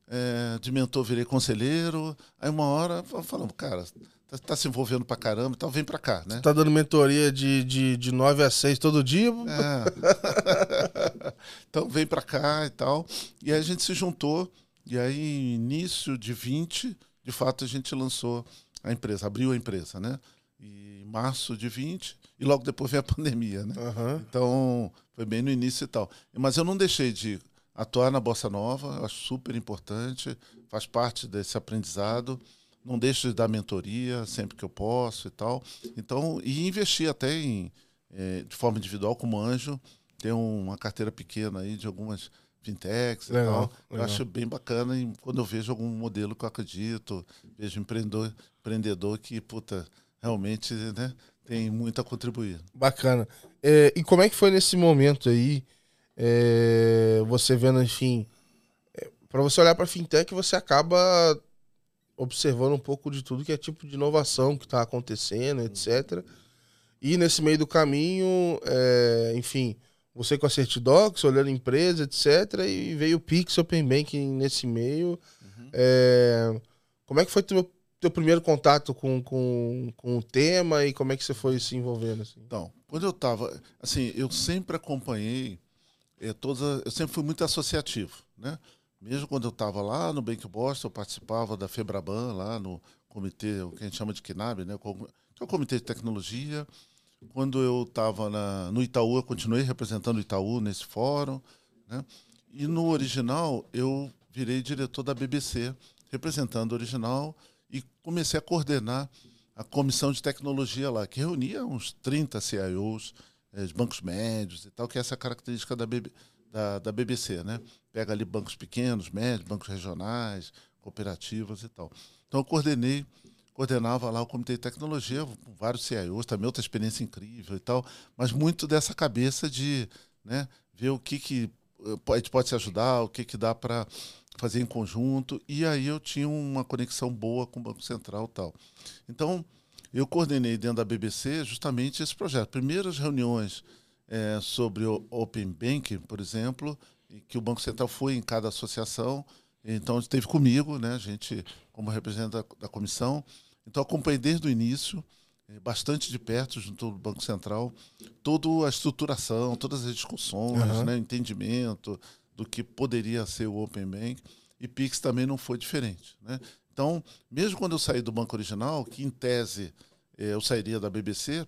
É, de mentor virei conselheiro. Aí uma hora falamos, cara, tá, tá, se envolvendo pra caramba, então vem pra cá, né? Você tá dando mentoria de, de, de 9 a 6 todo dia? É. então vem pra cá e tal. E aí a gente se juntou. E aí, início de 20, de fato, a gente lançou a empresa, abriu a empresa, né? E em março de 20, e logo depois veio a pandemia, né? Uhum. Então, foi bem no início e tal. Mas eu não deixei de atuar na Bossa Nova, acho super importante, faz parte desse aprendizado. Não deixo de dar mentoria sempre que eu posso e tal. Então, e investir até em, eh, de forma individual como anjo. Tem uma carteira pequena aí de algumas fintechs legal, e tal. Legal. Eu acho bem bacana e quando eu vejo algum modelo que eu acredito, vejo empreendedor, empreendedor que, puta, realmente né, tem muito a contribuir. Bacana. É, e como é que foi nesse momento aí, é, você vendo, enfim, é, para você olhar para fintech, você acaba observando um pouco de tudo que é tipo de inovação que está acontecendo, etc. E nesse meio do caminho, é, enfim, você com a Certidocs, olhando empresa, etc. E veio o Pix Open Banking nesse meio. Uhum. É, como é que foi teu, teu primeiro contato com, com, com o tema e como é que você foi se envolvendo? Assim? Então, quando eu estava... Assim, eu sempre acompanhei... É, toda, eu sempre fui muito associativo, né? Mesmo quando eu estava lá no Bank Boston, eu participava da FEBRABAN, lá no comitê, o que a gente chama de KNAB, né? que é o Comitê de Tecnologia, quando eu estava no Itaú, eu continuei representando o Itaú nesse fórum. Né? E no original, eu virei diretor da BBC, representando o original, e comecei a coordenar a comissão de tecnologia lá, que reunia uns 30 CIOs é, de bancos médios e tal, que é essa característica da, BB, da, da BBC, né? Pega ali bancos pequenos, médios, bancos regionais, cooperativas e tal. Então eu coordenei, coordenava lá o Comitê de Tecnologia, vários CIOs, também outra experiência incrível e tal, mas muito dessa cabeça de né, ver o que, que eh, pode, pode se ajudar, o que, que dá para fazer em conjunto. E aí eu tinha uma conexão boa com o Banco Central e tal. Então, eu coordenei dentro da BBC justamente esse projeto. Primeiras reuniões é, sobre o Open Banking, por exemplo, que o Banco Central foi em cada associação. Então, esteve comigo, né, a gente, como representante da, da comissão. Então, acompanhei desde o início, é, bastante de perto, junto ao Banco Central, toda a estruturação, todas as discussões, uhum. né, entendimento do que poderia ser o Open Bank. E Pix também não foi diferente. Né? Então, mesmo quando eu saí do banco original, que em tese eh, eu sairia da BBC,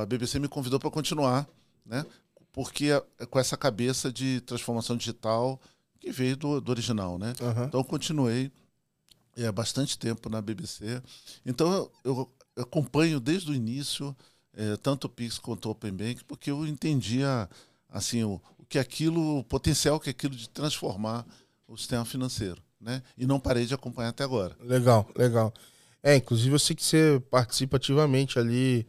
a, BBC me convidou para continuar, né? porque é com essa cabeça de transformação digital que veio do, do original. Né? Uhum. Então, continuei é, bastante tempo na BBC. Então, eu, eu acompanho desde o início é, tanto o Pix quanto o Open Bank, porque eu entendia assim, o, o que aquilo, o potencial que aquilo de transformar o sistema financeiro né? E não parei de acompanhar até agora. Legal, legal. É, inclusive eu sei que você participa ativamente ali,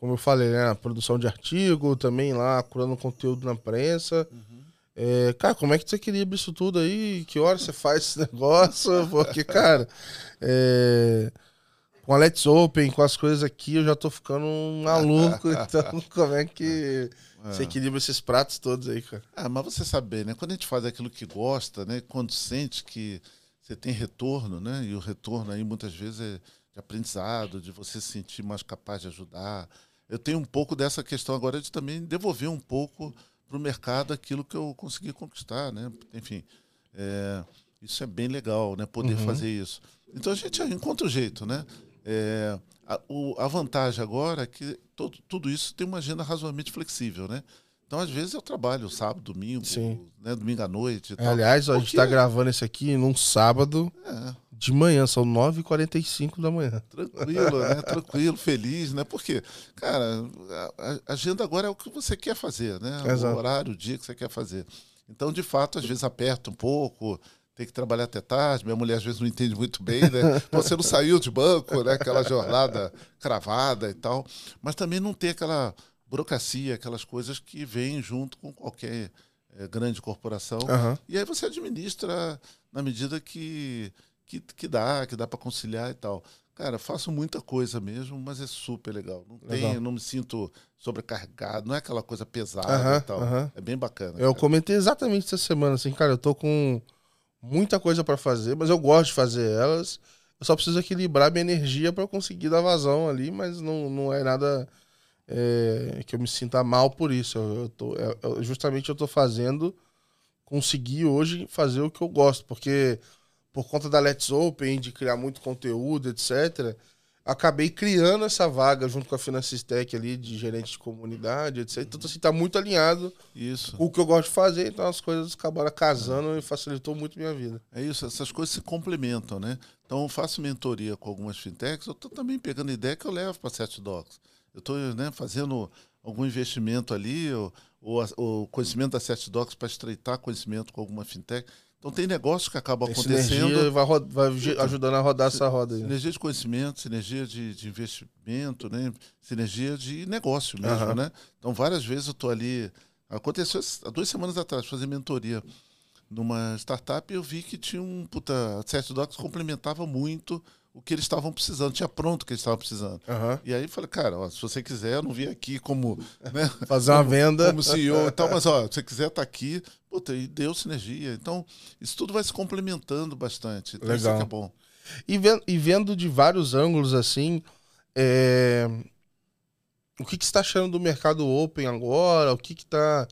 como eu falei, né? Na produção de artigo, também lá, curando conteúdo na prensa. Uhum. É, cara, como é que você equilibra isso tudo aí? Que hora você faz esse negócio? Porque, cara, é, com a Let's Open, com as coisas aqui, eu já tô ficando um maluco. então, como é que é. Você equilibra esses pratos todos aí, cara. Ah, mas você sabe, né? Quando a gente faz aquilo que gosta, né? Quando sente que você tem retorno, né? E o retorno aí muitas vezes é de aprendizado, de você se sentir mais capaz de ajudar. Eu tenho um pouco dessa questão agora de também devolver um pouco para o mercado aquilo que eu consegui conquistar, né? Enfim, é, isso é bem legal, né? Poder uhum. fazer isso. Então a gente encontra o jeito, né? É, a, o, a, vantagem agora é que todo, tudo isso tem uma agenda razoavelmente flexível, né? Então, às vezes, eu trabalho sábado, domingo, Sim. Né, domingo à noite. É, aliás, ó, a gente está gravando isso aqui num sábado é. de manhã, são 9h45 da manhã. Tranquilo, né? Tranquilo, feliz, né? Porque, cara, a, agenda agora é o que você quer fazer, né? Exato. O horário, o dia que você quer fazer. Então, de fato, às vezes aperta um pouco, tem que trabalhar até tarde. Minha mulher às vezes não entende muito bem, né? Você não saiu de banco, né? Aquela jornada cravada e tal. Mas também não tem aquela burocracia, aquelas coisas que vêm junto com qualquer é, grande corporação. Uhum. E aí você administra na medida que, que, que dá, que dá para conciliar e tal. Cara, faço muita coisa mesmo, mas é super legal. Não, legal. Tem, não me sinto sobrecarregado, não é aquela coisa pesada uhum, e tal. Uhum. É bem bacana. Eu cara. comentei exatamente essa semana, assim, cara, eu tô com muita coisa para fazer, mas eu gosto de fazer elas. Eu só preciso equilibrar minha energia para conseguir dar vazão ali, mas não, não é nada é, que eu me sinta mal por isso. Eu, eu tô, eu, é, é, justamente eu tô fazendo, conseguir hoje fazer o que eu gosto, porque por conta da Let's Open, de criar muito conteúdo, etc., acabei criando essa vaga junto com a Financistec ali de gerente de comunidade, etc. Então, assim, tá muito alinhado isso. com o que eu gosto de fazer, então as coisas acabaram casando e facilitou muito minha vida. É isso, essas coisas se complementam, né? Então, eu faço mentoria com algumas fintechs, eu tô também pegando ideia que eu levo para Set Docs. Eu estou né, fazendo algum investimento ali, ou, ou, o conhecimento da Set Docs para estreitar conhecimento com alguma fintech. Então tem negócios que acabam tem acontecendo. e vai, vai ajudando a rodar essa roda aí. Sinergia de conhecimento, sinergia de, de investimento, né? sinergia de negócio mesmo. Uhum. Né? Então várias vezes eu estou ali. Aconteceu há duas semanas atrás, fazer mentoria numa startup e eu vi que tinha um. Puta, a Docs complementava muito o que eles estavam precisando, tinha pronto o que eles estavam precisando. Uhum. E aí falei, cara, ó, se você quiser, eu não vim aqui como. Né, Fazer uma como, venda. Como CEO e tal, mas ó, se você quiser estar tá aqui, puta, e deu sinergia. Então, isso tudo vai se complementando bastante. Então, Legal. Isso é bom. E vendo, e vendo de vários ângulos assim, é... o que, que você está achando do mercado open agora? O que está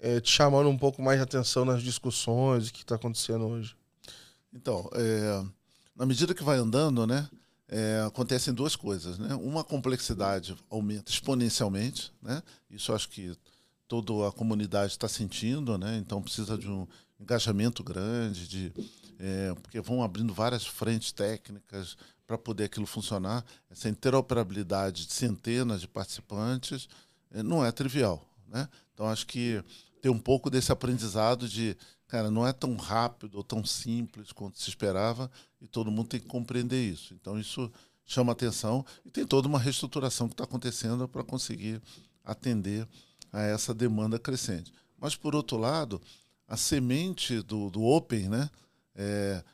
é, te chamando um pouco mais de atenção nas discussões? O que está acontecendo hoje? Então, é na medida que vai andando, né, é, acontecem duas coisas, né? Uma a complexidade aumenta exponencialmente, né? Isso acho que toda a comunidade está sentindo, né? Então precisa de um engajamento grande, de é, porque vão abrindo várias frentes técnicas para poder aquilo funcionar. Essa interoperabilidade de centenas de participantes é, não é trivial. Né? Então, acho que tem um pouco desse aprendizado de, cara, não é tão rápido ou tão simples quanto se esperava e todo mundo tem que compreender isso. Então, isso chama atenção e tem toda uma reestruturação que está acontecendo para conseguir atender a essa demanda crescente. Mas, por outro lado, a semente do, do Open, né? É,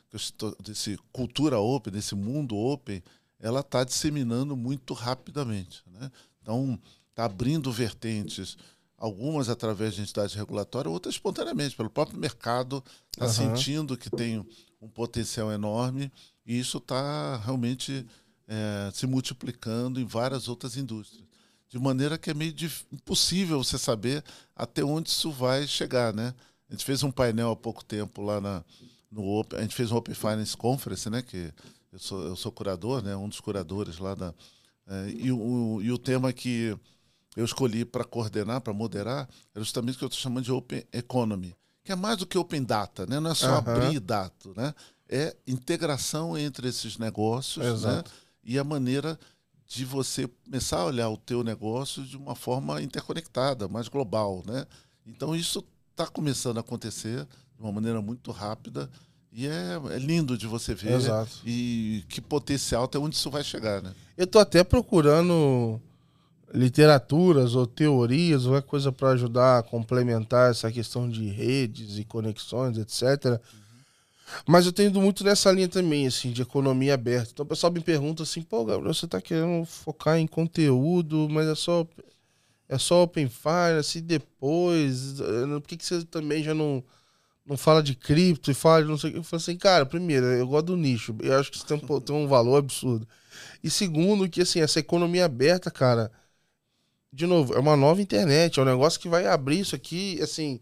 desse cultura open, desse mundo open, ela está disseminando muito rapidamente. Né? Então, está abrindo vertentes, algumas através de entidades regulatórias, outras espontaneamente, pelo próprio mercado, está uhum. sentindo que tem um potencial enorme e isso está realmente é, se multiplicando em várias outras indústrias. De maneira que é meio impossível você saber até onde isso vai chegar. Né? A gente fez um painel há pouco tempo lá na, no Open, a gente fez um Open Finance Conference, né? Que eu sou, eu sou curador, né? Um dos curadores lá da. É, e, o, e o tema que eu escolhi para coordenar, para moderar, é justamente o que eu estou chamando de Open Economy, que é mais do que Open Data, né? Não é só uhum. abrir dado, né? É integração entre esses negócios, né? E a maneira de você começar a olhar o teu negócio de uma forma interconectada, mais global, né? Então isso está começando a acontecer de uma maneira muito rápida e é, é, lindo de você ver Exato. e que potencial até onde isso vai chegar, né? Eu tô até procurando literaturas ou teorias ou é coisa para ajudar a complementar essa questão de redes e conexões, etc. Mas eu tenho ido muito nessa linha também, assim, de economia aberta. Então o pessoal me pergunta assim, pô, Gabriel, você tá querendo focar em conteúdo, mas é só é só Open Finance e depois, eh, por que, que você também já não não fala de cripto e fala de não sei o que. Eu falei assim, cara, primeiro, eu gosto do nicho. Eu acho que isso tem um, tem um valor absurdo. E segundo, que assim, essa economia aberta, cara, de novo, é uma nova internet, é um negócio que vai abrir isso aqui, assim.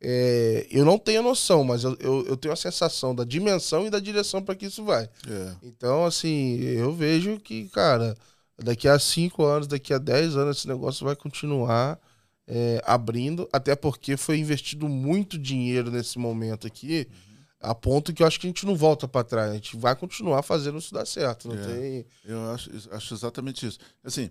É, eu não tenho noção, mas eu, eu, eu, tenho a sensação da dimensão e da direção para que isso vai. É. Então, assim, eu vejo que, cara, daqui a cinco anos, daqui a dez anos, esse negócio vai continuar é, abrindo, até porque foi investido muito dinheiro nesse momento aqui, uhum. a ponto que eu acho que a gente não volta para trás, a gente vai continuar fazendo isso dar certo. Não é, tem... Eu acho, acho exatamente isso. Assim,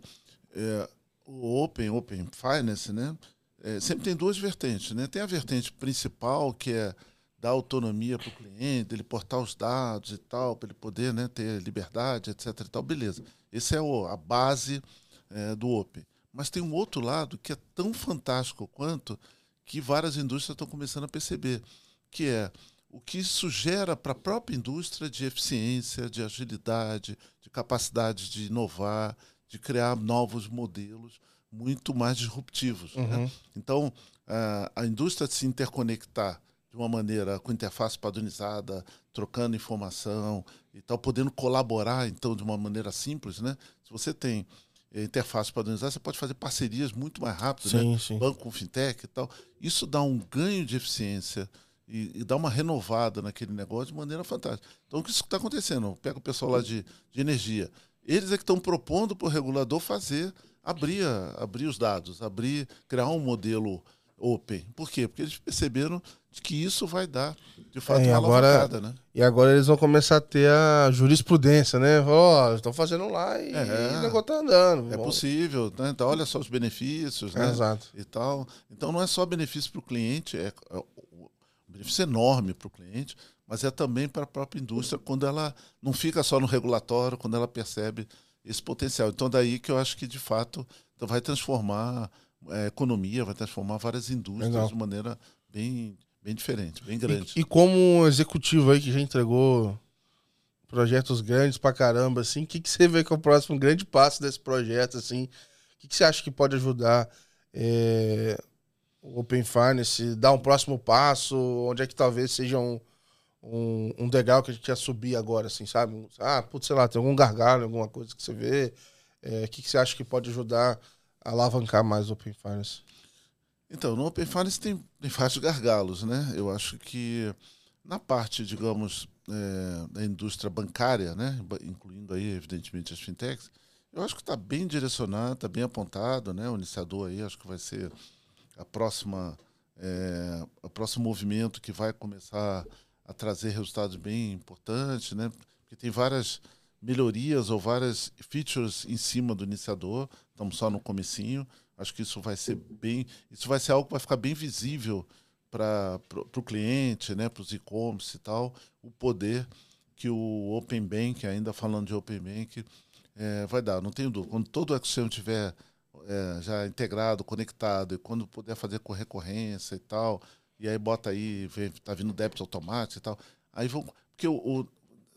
é, o Open, Open Finance, né? É, sempre tem duas vertentes, né? Tem a vertente principal, que é dar autonomia para o cliente, ele portar os dados e tal, para ele poder né, ter liberdade, etc. E tal, beleza. Essa é o, a base é, do Open. Mas tem um outro lado que é tão fantástico quanto que várias indústrias estão começando a perceber, que é o que isso gera para a própria indústria de eficiência, de agilidade, de capacidade de inovar, de criar novos modelos muito mais disruptivos. Né? Uhum. Né? Então, a, a indústria se interconectar de uma maneira com interface padronizada, trocando informação e tal, podendo colaborar então de uma maneira simples, né? Se você tem interface padronizada, você pode fazer parcerias muito mais rápidas, sim, né? Sim. Banco com fintech e tal. Isso dá um ganho de eficiência e, e dá uma renovada naquele negócio de maneira fantástica. Então, o que está acontecendo? Pega o pessoal lá de, de energia. Eles é que estão propondo para o regulador fazer, abrir, abrir os dados, abrir, criar um modelo open. Por quê? Porque eles perceberam que isso vai dar, de fato, é, uma agora, né? E agora eles vão começar a ter a jurisprudência, né? Ó, oh, estão fazendo lá e, é, o negócio tá andando. É bom. possível, né? Então, olha só os benefícios, né? Exato. E tal. Então, não é só benefício para o cliente, é, é um benefício enorme para o cliente, mas é também para a própria indústria, quando ela não fica só no regulatório, quando ela percebe esse potencial. Então, daí que eu acho que, de fato, vai transformar a é, economia, vai transformar várias indústrias Legal. de maneira bem Bem diferente, bem grande. E, e como executivo aí que já entregou projetos grandes pra caramba, assim, o que, que você vê que é o próximo grande passo desse projeto, assim? O que, que você acha que pode ajudar é, o Open Finance, dar um próximo passo? Onde é que talvez seja um, um, um degrau que a gente ia subir agora, assim, sabe? Ah, putz, sei lá, tem algum gargalo, alguma coisa que você vê? É, o que, que você acha que pode ajudar a alavancar mais o Open Finance? Então, no Open Finance tem, tem vários gargalos, né? Eu acho que na parte, digamos, é, da indústria bancária, né? incluindo aí, evidentemente, as fintechs, eu acho que está bem direcionado, está bem apontado, né? O iniciador aí, acho que vai ser a próxima, é, o próximo movimento que vai começar a trazer resultados bem importantes, né? Porque tem várias melhorias ou várias features em cima do iniciador, estamos só no comecinho, Acho que isso vai ser bem, isso vai ser algo que vai ficar bem visível para o cliente, né, para os e-commerce e tal, o poder que o Open Bank, ainda falando de Open Bank, é, vai dar. Não tenho dúvida. Quando todo o ecossistema estiver é, já integrado, conectado, e quando puder fazer com recorrência e tal, e aí bota aí, vem, tá vindo débito automático e tal, aí vão. Porque o, o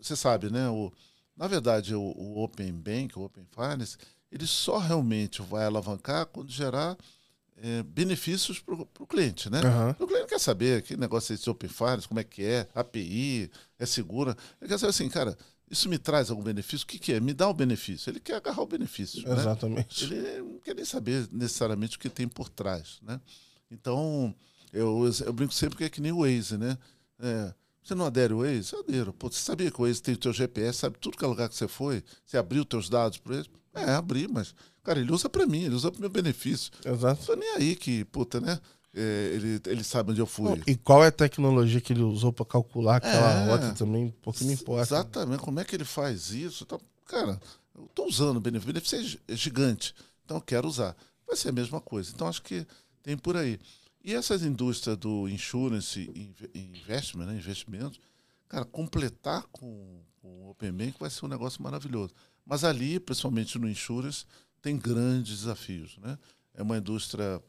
você sabe, né? O, na verdade, o, o Open Bank, o Open Finance, ele só realmente vai alavancar quando gerar é, benefícios para o cliente, né? Uhum. O cliente quer saber que negócio é esse Open Finance, como é que é, API, é segura. Ele quer saber assim, cara, isso me traz algum benefício? O que, que é? Me dá o benefício. Ele quer agarrar o benefício. Né? Exatamente. Né? Ele não quer nem saber necessariamente o que tem por trás, né? Então, eu, eu brinco sempre que é que nem o Waze, né? É, você não adere ao Waze? Eu adero. Pô, você sabia que o Waze tem o teu GPS, sabe tudo que é lugar que você foi? Você abriu os teus dados para ele? É, abri, mas, cara, ele usa para mim, ele usa para meu benefício. Exato. Não tô nem aí que, puta, né? É, ele, ele sabe onde eu fui. E qual é a tecnologia que ele usou para calcular aquela é, rota também? Porque me importa. Exatamente. Como é que ele faz isso? Tá, cara, eu tô usando o benefício. O benefício é, é gigante. Então eu quero usar. Vai ser a mesma coisa. Então acho que tem por aí. E essas indústrias do insurance investment, né, investimentos, cara, completar com, com o Open Bank vai ser um negócio maravilhoso. Mas ali, principalmente no insurance, tem grandes desafios. Né? É uma indústria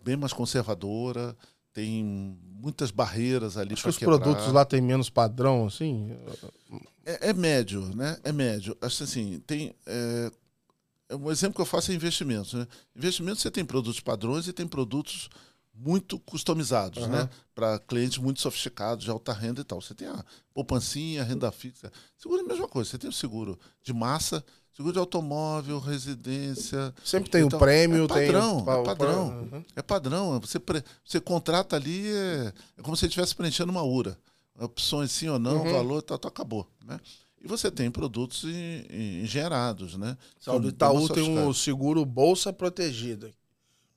bem mais conservadora, tem muitas barreiras ali para os produtos lá têm menos padrão, assim? É, é, médio, né? É médio. Acho assim, tem... É, um exemplo que eu faço é investimentos. Né? Investimentos você tem produtos padrões e tem produtos muito customizados, uhum. né? Para clientes muito sofisticados, de alta renda e tal. Você tem a poupancinha, renda fixa. Seguro é a mesma coisa. Você tem o seguro de massa, seguro de automóvel, residência. Sempre tem então, o prêmio, é padrão, tem é padrão. Uhum. É padrão. Você, pre... você contrata ali, é, é como se você estivesse preenchendo uma URA. Opções sim ou não, uhum. valor, tal, tal, acabou. Né? E você tem produtos engenhados, né? O Itaú tem um seguro Bolsa Protegida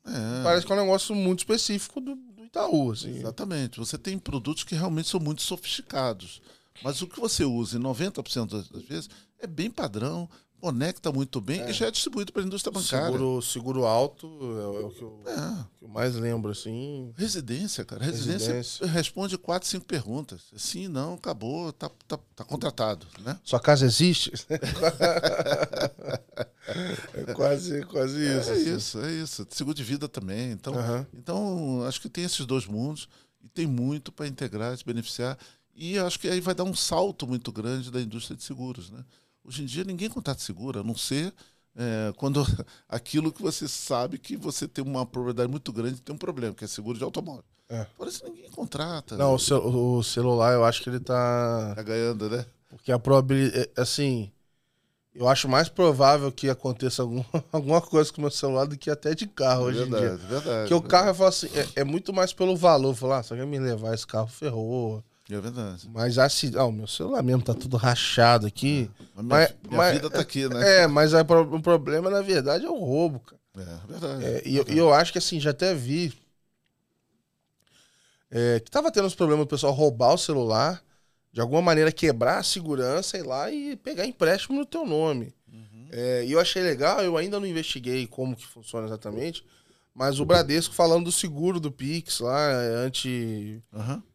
é. Parece que é um negócio muito específico do, do Itaú. Assim. Exatamente. Você tem produtos que realmente são muito sofisticados. Mas o que você usa em 90% das vezes é bem padrão, conecta muito bem é. e já é distribuído para a indústria bancária. Seguro, seguro alto é, o que eu, é. que eu, mais lembro, assim. Residência, cara. Residência, Residência. responde quatro, cinco perguntas. Sim, não, acabou, tá, tá, tá contratado. Né? Sua casa existe? é quase, quase é, isso. É assim. isso, é isso. Seguro de vida também. Então, uhum. então, acho que tem esses dois mundos e tem muito para integrar, se beneficiar. E acho que aí vai dar um salto muito grande da indústria de seguros, né? Hoje em dia ninguém contrata seguro, a não ser é, quando aquilo que você sabe que você tem uma probabilidade muito grande de ter um problema, que é seguro de automóvel. É. Por isso ninguém contrata. Não, né? o, cel o, celular eu acho que ele tá. Tá ganhando, né? Porque a probabilidade. É, assim. Eu acho mais provável que aconteça algum, alguma coisa com o meu celular do que até de carro hoje verdade, em dia. Verdade, Porque o carro, eu falo assim, é, é, muito mais pelo valor. Falar, ah, quer me levar esse carro, ferrou. É verdade. Mas assim, ah, o meu celular mesmo tá tudo rachado aqui. É, a minha, mas, minha mas, vida tá aqui, né? É, mas é, o problema, na verdade, é o roubo, cara. É, verdade. É, e, verdade. e eu acho que assim, já até vi. É, que tava tendo uns problemas do pessoal roubar o celular, de alguma maneira quebrar a segurança e lá e pegar empréstimo no teu nome. Uhum. É, e eu achei legal, eu ainda não investiguei como que funciona exatamente, mas o Bradesco falando do seguro do Pix lá, é anti. Uhum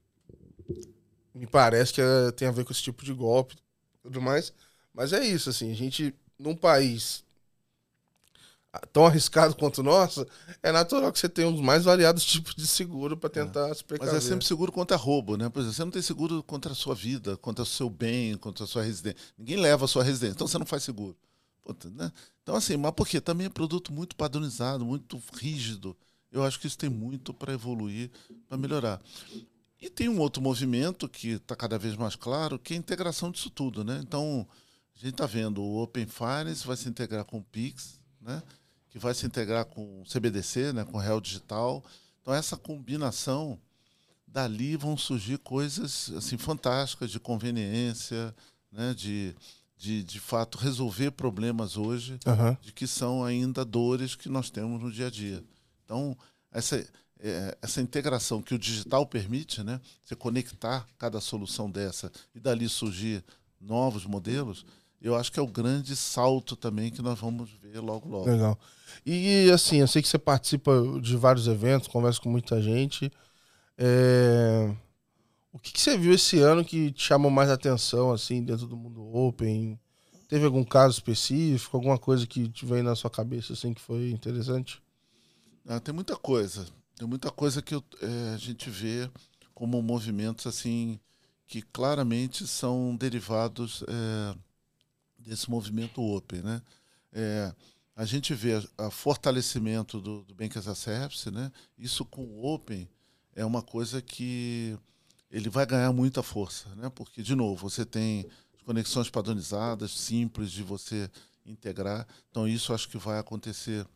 me parece que é, tem a ver com esse tipo de golpe e tudo mais. Mas é isso, assim, a gente, num país tão arriscado quanto o nosso, é natural que você tenha os mais variados tipos de seguro para tentar é. se precaver. Mas é sempre seguro contra roubo, né? Por exemplo, você não tem seguro contra a sua vida, contra o seu bem, contra a sua residência. Ninguém leva a sua residência, então você não faz seguro. Puta, né? Então, assim, mas por quê? Também é produto muito padronizado, muito rígido. Eu acho que isso tem muito para evoluir, para melhorar. E tem um outro movimento que está cada vez mais claro, que é a integração disso tudo. Né? Então, a gente está vendo o Open Finance vai se integrar com o Pix, né? que vai se integrar com o CBDC, né? com o Real Digital. Então, essa combinação, dali vão surgir coisas assim fantásticas de conveniência, né? de, de, de fato, resolver problemas hoje, uhum. de que são ainda dores que nós temos no dia a dia. Então, essa é, essa integração que o digital permite, né? Você conectar cada solução dessa e dali surgir novos modelos, eu acho que é o grande salto também que nós vamos ver logo logo. Legal. E assim, eu sei que você participa de vários eventos, conversa com muita gente. É... O que, que, você viu esse ano que te chamou mais atenção, assim, dentro do mundo open? Teve algum caso específico, alguma coisa que te veio na sua cabeça, assim, que foi interessante? Ah, tem muita coisa. Tem muita coisa que eu, é, a gente vê como movimentos, assim, que claramente são derivados é, desse movimento open, né? É, a gente vê o fortalecimento do, do Bank as a Service, né? Isso com o open é uma coisa que ele vai ganhar muita força, né? Porque de novo você tem conexões padronizadas, simples de você integrar. Então isso acho que vai acontecer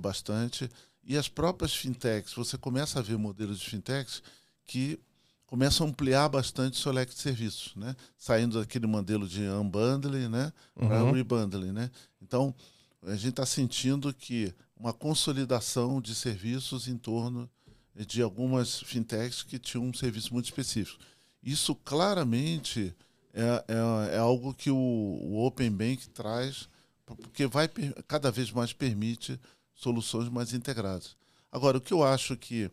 bastante. E as próprias fintechs, você começa a ver modelos de fintechs que começam a ampliar bastante o seu leque de serviços, né? Saindo daquele modelo de unbundling, né? Para uhum. rebundling, né? Então, a gente está sentindo que uma consolidação de serviços em torno de algumas fintechs que tinham um serviço muito específico. Isso claramente é, é, é algo que o, o, Open Bank traz, porque vai cada vez mais permite soluções mais integradas. Agora, o que eu acho que,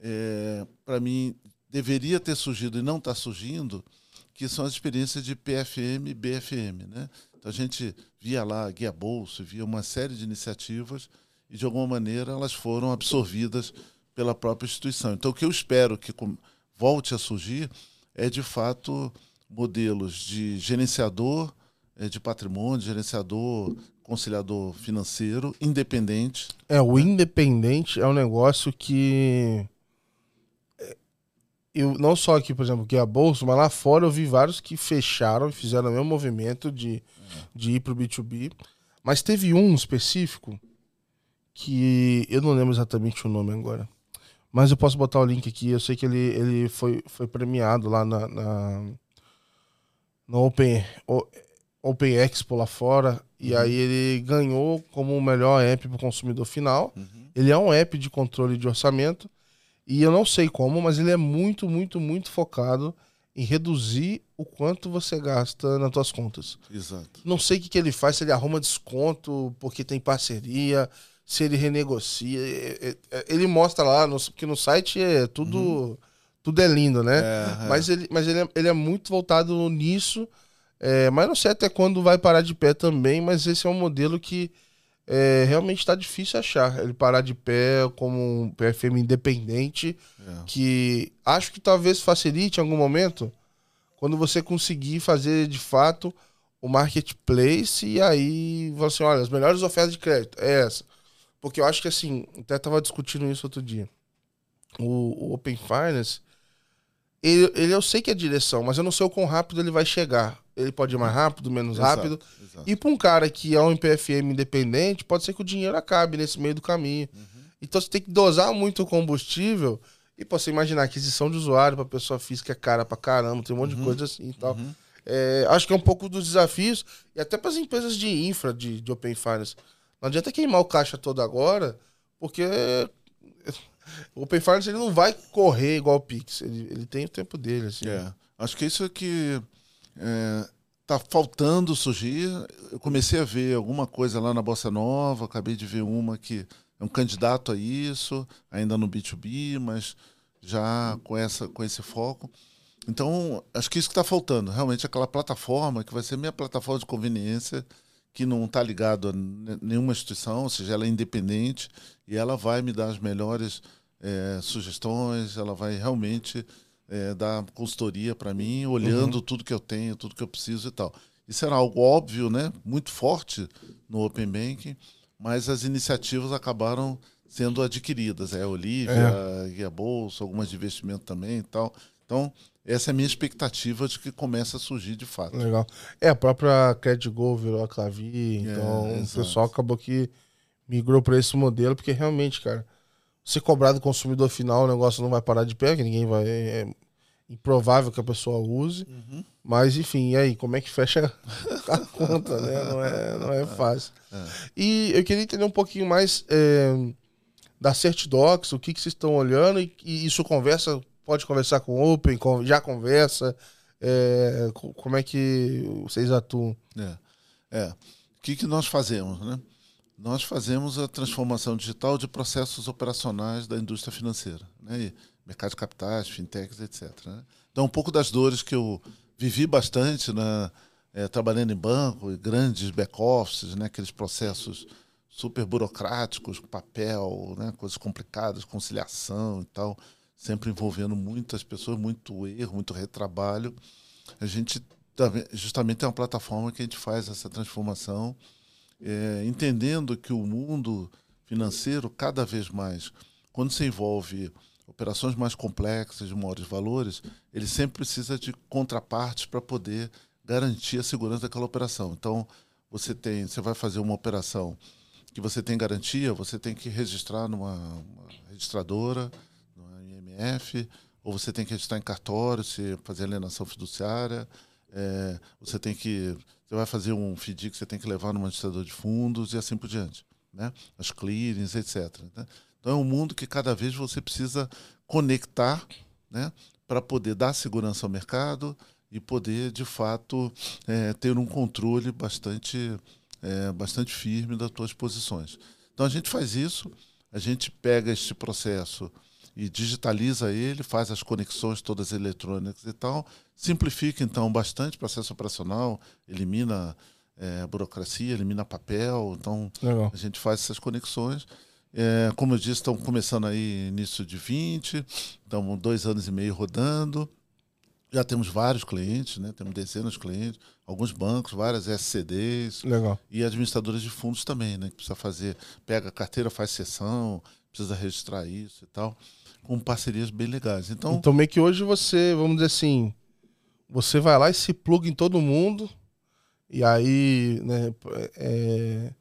é, para mim, deveria ter surgido e não está surgindo, que são as experiências de PFM e BFM. Né? Então, a gente via lá Guia Bolso, via uma série de iniciativas e, de alguma maneira, elas foram absorvidas pela própria instituição. Então, o que eu espero que volte a surgir é, de fato, modelos de gerenciador é, de patrimônio, gerenciador, conciliador financeiro, independente. É, o independente é um negócio que. É, eu, não só aqui, por exemplo, que é a Bolsa, mas lá fora eu vi vários que fecharam e fizeram o mesmo movimento de, de ir para o B2B. Mas teve um específico que eu não lembro exatamente o nome agora. Mas eu posso botar o link aqui. Eu sei que ele, ele foi, foi premiado lá na, na, no Open, Open Expo lá fora. E uhum. aí ele ganhou como o melhor app para o consumidor final. Uhum. Ele é um app de controle de orçamento. E eu não sei como, mas ele é muito, muito, muito focado em reduzir o quanto você gasta nas suas contas. Exato. Não sei o que, que ele faz, se ele arruma desconto porque tem parceria se ele renegocia. Ele mostra lá, no, que no site é tudo, uhum. tudo é lindo, né? É, é. Mas, ele, mas ele, é, ele é muito voltado nisso. É, mas não sei até quando vai parar de pé também, mas esse é um modelo que é, realmente está difícil achar. Ele parar de pé como um PFM independente, é. que acho que talvez facilite em algum momento quando você conseguir fazer de fato o marketplace e aí você assim, olha, as melhores ofertas de crédito é essa. Porque eu acho que assim, até tava discutindo isso outro dia. O, o Open Finance, ele, ele, eu sei que é direção, mas eu não sei o quão rápido ele vai chegar. Ele pode ir mais rápido, menos exato, rápido. Exato. E para um cara que é um PFM independente, pode ser que o dinheiro acabe nesse meio do caminho. Uhum. Então você tem que dosar muito o combustível. E pô, você imaginar, aquisição de usuário para pessoa física é cara pra caramba, tem um monte uhum. de coisa assim e tal. Uhum. É, acho que é um pouco dos desafios, e até para as empresas de infra de, de Open Finance. Não adianta queimar o caixa todo agora, porque o Open Finance ele não vai correr igual o Pix. Ele, ele tem o tempo dele. Assim. É. Acho que isso é que é, tá faltando surgir. Eu comecei a ver alguma coisa lá na Bossa Nova, acabei de ver uma que é um candidato a isso, ainda no B2B, mas já com, essa, com esse foco. Então, acho que isso que está faltando, realmente aquela plataforma que vai ser minha plataforma de conveniência, que não está ligado a nenhuma instituição, ou seja, ela é independente e ela vai me dar as melhores é, sugestões, ela vai realmente é, dar consultoria para mim, olhando uhum. tudo que eu tenho, tudo que eu preciso e tal. Isso era algo óbvio, né? muito forte no Open Banking, mas as iniciativas acabaram sendo adquiridas. É a Olivia, é. Guia Bolsa, algumas de investimento também e tal. Então, essa é a minha expectativa de que comece a surgir de fato. Legal. É, a própria CredGo virou a Clavi, então é, o pessoal acabou que migrou para esse modelo, porque realmente, cara, se cobrar do consumidor final, o negócio não vai parar de pé, que ninguém vai. É improvável que a pessoa use. Uhum. Mas, enfim, e aí, como é que fecha a conta, né? Não é, não é fácil. É. E eu queria entender um pouquinho mais é, da Certidocs, o que, que vocês estão olhando, e, e isso conversa pode conversar com o Open, já conversa. É, como é que vocês atuam? É. É. O que, que nós fazemos, né? Nós fazemos a transformação digital de processos operacionais da indústria financeira, né? E mercado de capitais, fintechs, etc. Né? Então, um pouco das dores que eu vivi bastante na, é, trabalhando em banco, grandes back-offices, né? aqueles processos super burocráticos, papel, né? coisas complicadas, conciliação e tal, sempre envolvendo muitas pessoas, muito erro, muito retrabalho. A gente justamente tem uma plataforma que a gente faz essa transformação, é, entendendo que o mundo financeiro, cada vez mais, quando se envolve operações mais complexas, de maiores valores, ele sempre precisa de contrapartes para poder garantir a segurança daquela operação. Então, você tem, você vai fazer uma operação que você tem garantia, você tem que registrar numa registradora, IMF, ou você tem que registrar em cartório, se fazer alienação fiduciária, é, você tem que, você vai fazer um FDIC, você tem que levar no administrador de fundos e assim por diante, né? As clearings, etc. Né? Então é um mundo que cada vez você precisa conectar, né? Para poder dar segurança ao mercado e poder, de fato, é, ter um controle bastante, é, bastante firme das suas posições. Então a gente faz isso, a gente pega este processo e digitaliza ele, faz as conexões todas eletrônicas e tal, simplifica então bastante o processo operacional, elimina é, burocracia, elimina papel, então Legal. a gente faz essas conexões é, como eu disse, estão começando aí início de 20, estamos dois anos e meio rodando. Já temos vários clientes, né? temos dezenas de clientes, alguns bancos, várias SCDs. Legal. E administradoras de fundos também, né? Que precisa fazer, pega a carteira, faz sessão, precisa registrar isso e tal, com parcerias bem legais. Então, então meio que hoje você, vamos dizer assim, você vai lá e se pluga em todo mundo, e aí, né, é,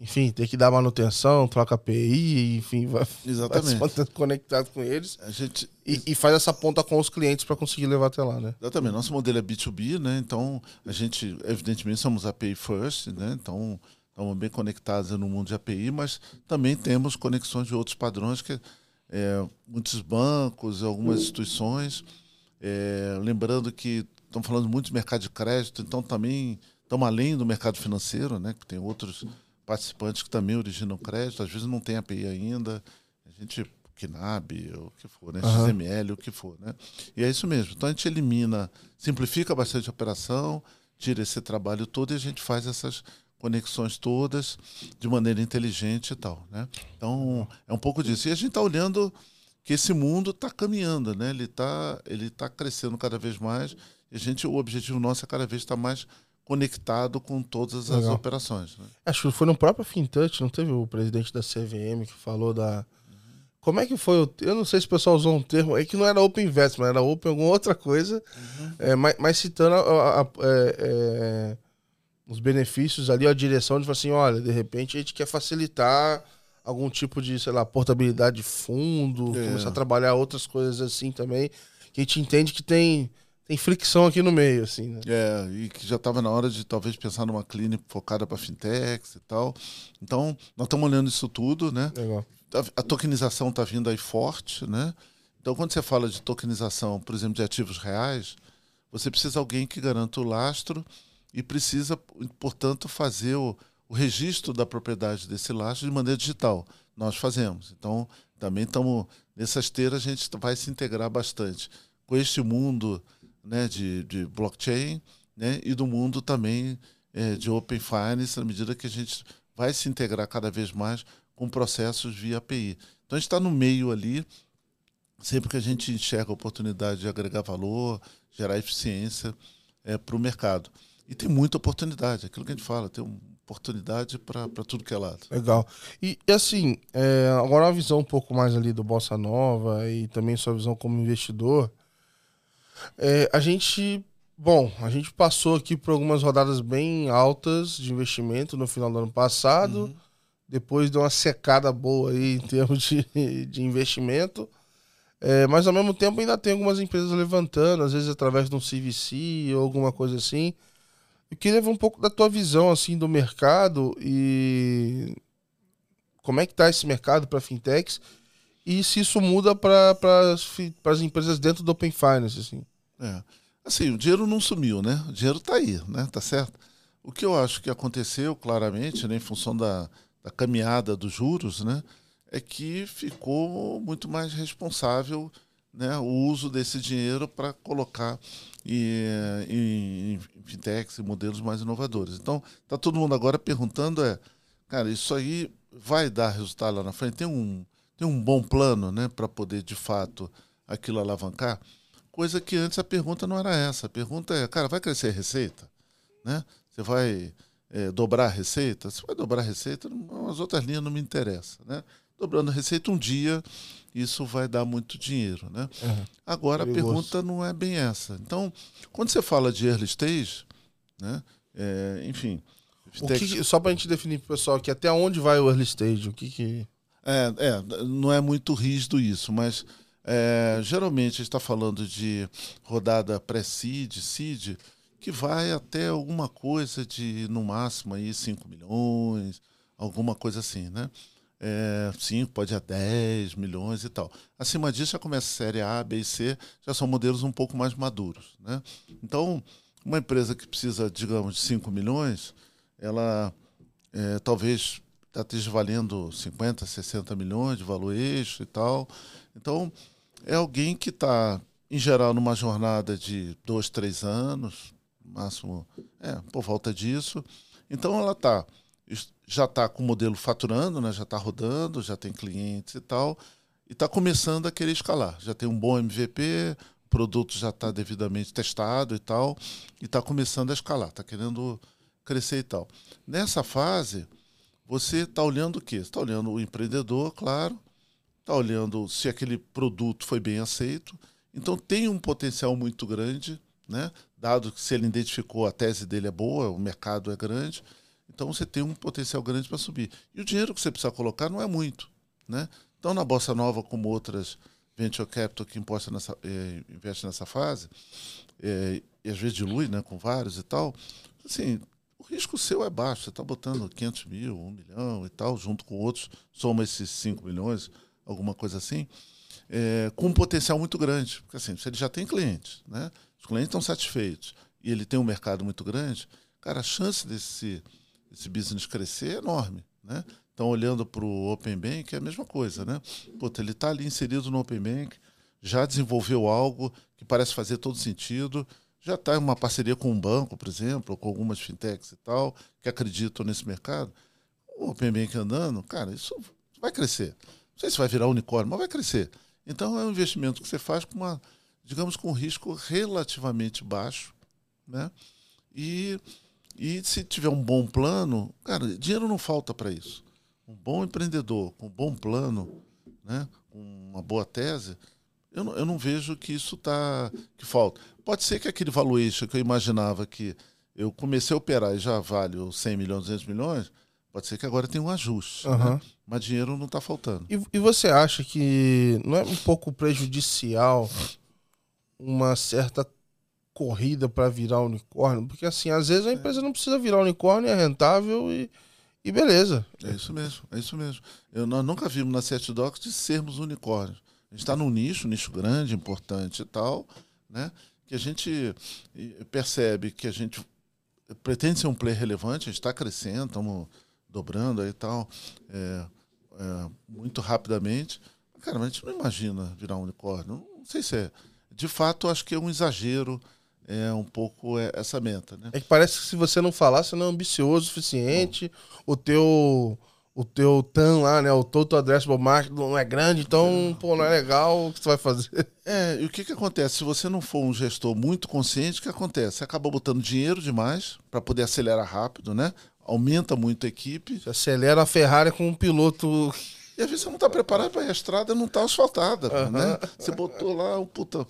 enfim, tem que dar manutenção, troca API, enfim, vai, Exatamente. vai se conectado com eles. A gente... E, e faz essa ponta com os clientes para conseguir levar até lá, né? Exatamente. Nosso modelo é B2B, né? Então, a gente, evidentemente, somos API first, né? Então, estamos bem conectados no mundo de API, mas também temos conexões de outros padrões que é, muitos bancos, algumas instituições. É, lembrando que estamos falando muito de mercado de crédito, então também estamos além do mercado financeiro, né? Que tem outros participantes que também originam crédito, às vezes não tem API ainda, a gente KNAB, o que for, né? Uhum. XML, o que for, né? E é isso mesmo. Então a gente elimina, simplifica bastante a operação, tira esse trabalho todo e a gente faz essas conexões todas de maneira inteligente e tal, né? Então é um pouco disso. E a gente está olhando que esse mundo está caminhando, né? Ele está ele tá crescendo cada vez mais. E a gente, o objetivo nosso é cada vez estar tá mais conectado com todas as Legal. operações. Né? Acho que foi no próprio Fintouch, não teve o presidente da CVM que falou da. Como é que foi o. Eu não sei se o pessoal usou um termo, é que não era Open Investment, era Open alguma outra coisa, uhum. é, mas, mas, citando a, a, a, é, é, os benefícios ali, a direção de falar assim: olha, de repente a gente quer facilitar algum tipo de, sei lá, portabilidade de fundo, é. começar a trabalhar outras coisas assim também, que a gente entende que tem tem fricção aqui no meio, assim, né? É, e que já estava na hora de talvez pensar numa clínica focada para fintechs e tal. Então, nós estamos olhando isso tudo, né? Legal. A, a tokenização está vindo aí forte, né? Então, quando você fala de tokenização, por exemplo, de ativos reais, você precisa de alguém que garanta o lastro e precisa, portanto, fazer o, o registro da propriedade desse lastro de maneira digital. Nós fazemos. Então, também estamos nessa esteira, a gente vai se integrar bastante com este mundo né, de, de blockchain né, e do mundo também é, de Open Finance, na medida que a gente vai se integrar cada vez mais com processos via API. Então a gente está no meio ali, sempre que a gente enxerga a oportunidade de agregar valor, gerar eficiência é, para o mercado. E tem muita oportunidade, aquilo que a gente fala, tem oportunidade para tudo que é lado. Legal. E, e assim, é, agora uma visão um pouco mais ali do Bossa Nova e também sua visão como investidor. É, a gente. Bom, a gente passou aqui por algumas rodadas bem altas de investimento no final do ano passado. Uhum. Depois deu uma secada boa aí em termos de, de investimento. É, mas ao mesmo tempo ainda tem algumas empresas levantando, às vezes através de um CVC ou alguma coisa assim. Eu queria ver um pouco da tua visão assim do mercado e como é que está esse mercado para fintechs e se isso muda para as empresas dentro do Open Finance assim. É. Assim, o dinheiro não sumiu, né? O dinheiro está aí, né? Tá certo? O que eu acho que aconteceu claramente, né, em função da, da caminhada dos juros, né, é que ficou muito mais responsável né, o uso desse dinheiro para colocar em, em fintechs e modelos mais inovadores. Então, está todo mundo agora perguntando é, cara, isso aí vai dar resultado lá na frente? Tem um, tem um bom plano né, para poder, de fato, aquilo alavancar? Coisa que antes a pergunta não era essa. A pergunta é, cara, vai crescer a receita? Né? Você vai é, dobrar a receita? Se vai dobrar a receita, as outras linhas não me interessam. Né? Dobrando a receita um dia, isso vai dar muito dinheiro. Né? Uhum. Agora, Perigoso. a pergunta não é bem essa. Então, quando você fala de early stage, né? É, enfim... Que, só para a gente definir para o pessoal aqui, até onde vai o early stage? O que que... É, é, não é muito rígido isso, mas é, geralmente a gente está falando de rodada pré-seed, seed, que vai até alguma coisa de, no máximo, aí 5 milhões, alguma coisa assim, né? É, 5, pode ir a 10 milhões e tal. Acima disso já começa a série A, B e C, já são modelos um pouco mais maduros. Né? Então, uma empresa que precisa, digamos, de 5 milhões, ela é, talvez esteja valendo 50, 60 milhões de valor eixo e tal. Então, é alguém que está, em geral, numa jornada de dois, três anos, máximo, é, por volta disso. Então ela tá, já está com o modelo faturando, né, já está rodando, já tem clientes e tal, e está começando a querer escalar. Já tem um bom MVP, o produto já está devidamente testado e tal, e está começando a escalar, está querendo crescer e tal. Nessa fase, você está olhando o quê? Está olhando o empreendedor, claro, está olhando se aquele produto foi bem aceito. Então tem um potencial muito grande, né? dado que se ele identificou a tese dele é boa, o mercado é grande, então você tem um potencial grande para subir. E o dinheiro que você precisa colocar não é muito. Né? Então, na Bossa Nova, como outras venture capital que nessa, eh, investe nessa fase, eh, e às vezes dilui né, com vários e tal, assim, o risco seu é baixo. Você está botando 500 mil, 1 milhão e tal, junto com outros, soma esses 5 milhões, alguma coisa assim, é, com um potencial muito grande. Porque assim, se ele já tem clientes, né? os clientes estão satisfeitos e ele tem um mercado muito grande, cara, a chance desse, desse business crescer é enorme. Né? Então, olhando para o Open Bank, é a mesma coisa. Né? Puta, ele está ali inserido no Open Bank, já desenvolveu algo que parece fazer todo sentido, já está em uma parceria com um banco, por exemplo, ou com algumas fintechs e tal, que acreditam nesse mercado. O Open Bank andando, cara, isso vai crescer. Não sei se vai virar unicórnio, mas vai crescer. Então é um investimento que você faz com uma, digamos, com um risco relativamente baixo, né? E, e se tiver um bom plano, cara, dinheiro não falta para isso. Um bom empreendedor com um bom plano, né? Com uma boa tese, eu não, eu não vejo que isso tá que falta. Pode ser que aquele valuation que eu imaginava que eu comecei a operar e já vale 100 milhões, 200 milhões, Pode ser que agora tenha um ajuste, uhum. né? mas dinheiro não está faltando. E, e, você acha que não é um pouco prejudicial uma certa corrida para virar unicórnio? Porque assim, às vezes a empresa não precisa virar unicórnio, é rentável e, e beleza. É isso mesmo, é isso mesmo. Eu, nós nunca vimos na Set Docs de sermos unicórnios. A gente está num nicho, um nicho grande, importante e tal, né? que a gente percebe que a gente pretende ser um player relevante, a gente está crescendo, estamos dobrando aí e tal, é, é, muito rapidamente. Cara, mas a gente não imagina virar um unicórnio. Não sei se é. De fato, acho que é um exagero é um pouco é, essa meta, né? É que parece que se você não falar, você não é ambicioso o suficiente, Bom. o teu o teu TAM lá, né, o Total Addressable Market não é grande, então, pô, não é legal o que você vai fazer. É, e o que que acontece? Se você não for um gestor muito consciente, o que acontece? Você acaba botando dinheiro demais para poder acelerar rápido, né? aumenta muito a equipe. Você acelera a Ferrari com um piloto. E às vezes você não está preparado para a estrada não está asfaltada. Uhum. Né? Você botou lá um puta,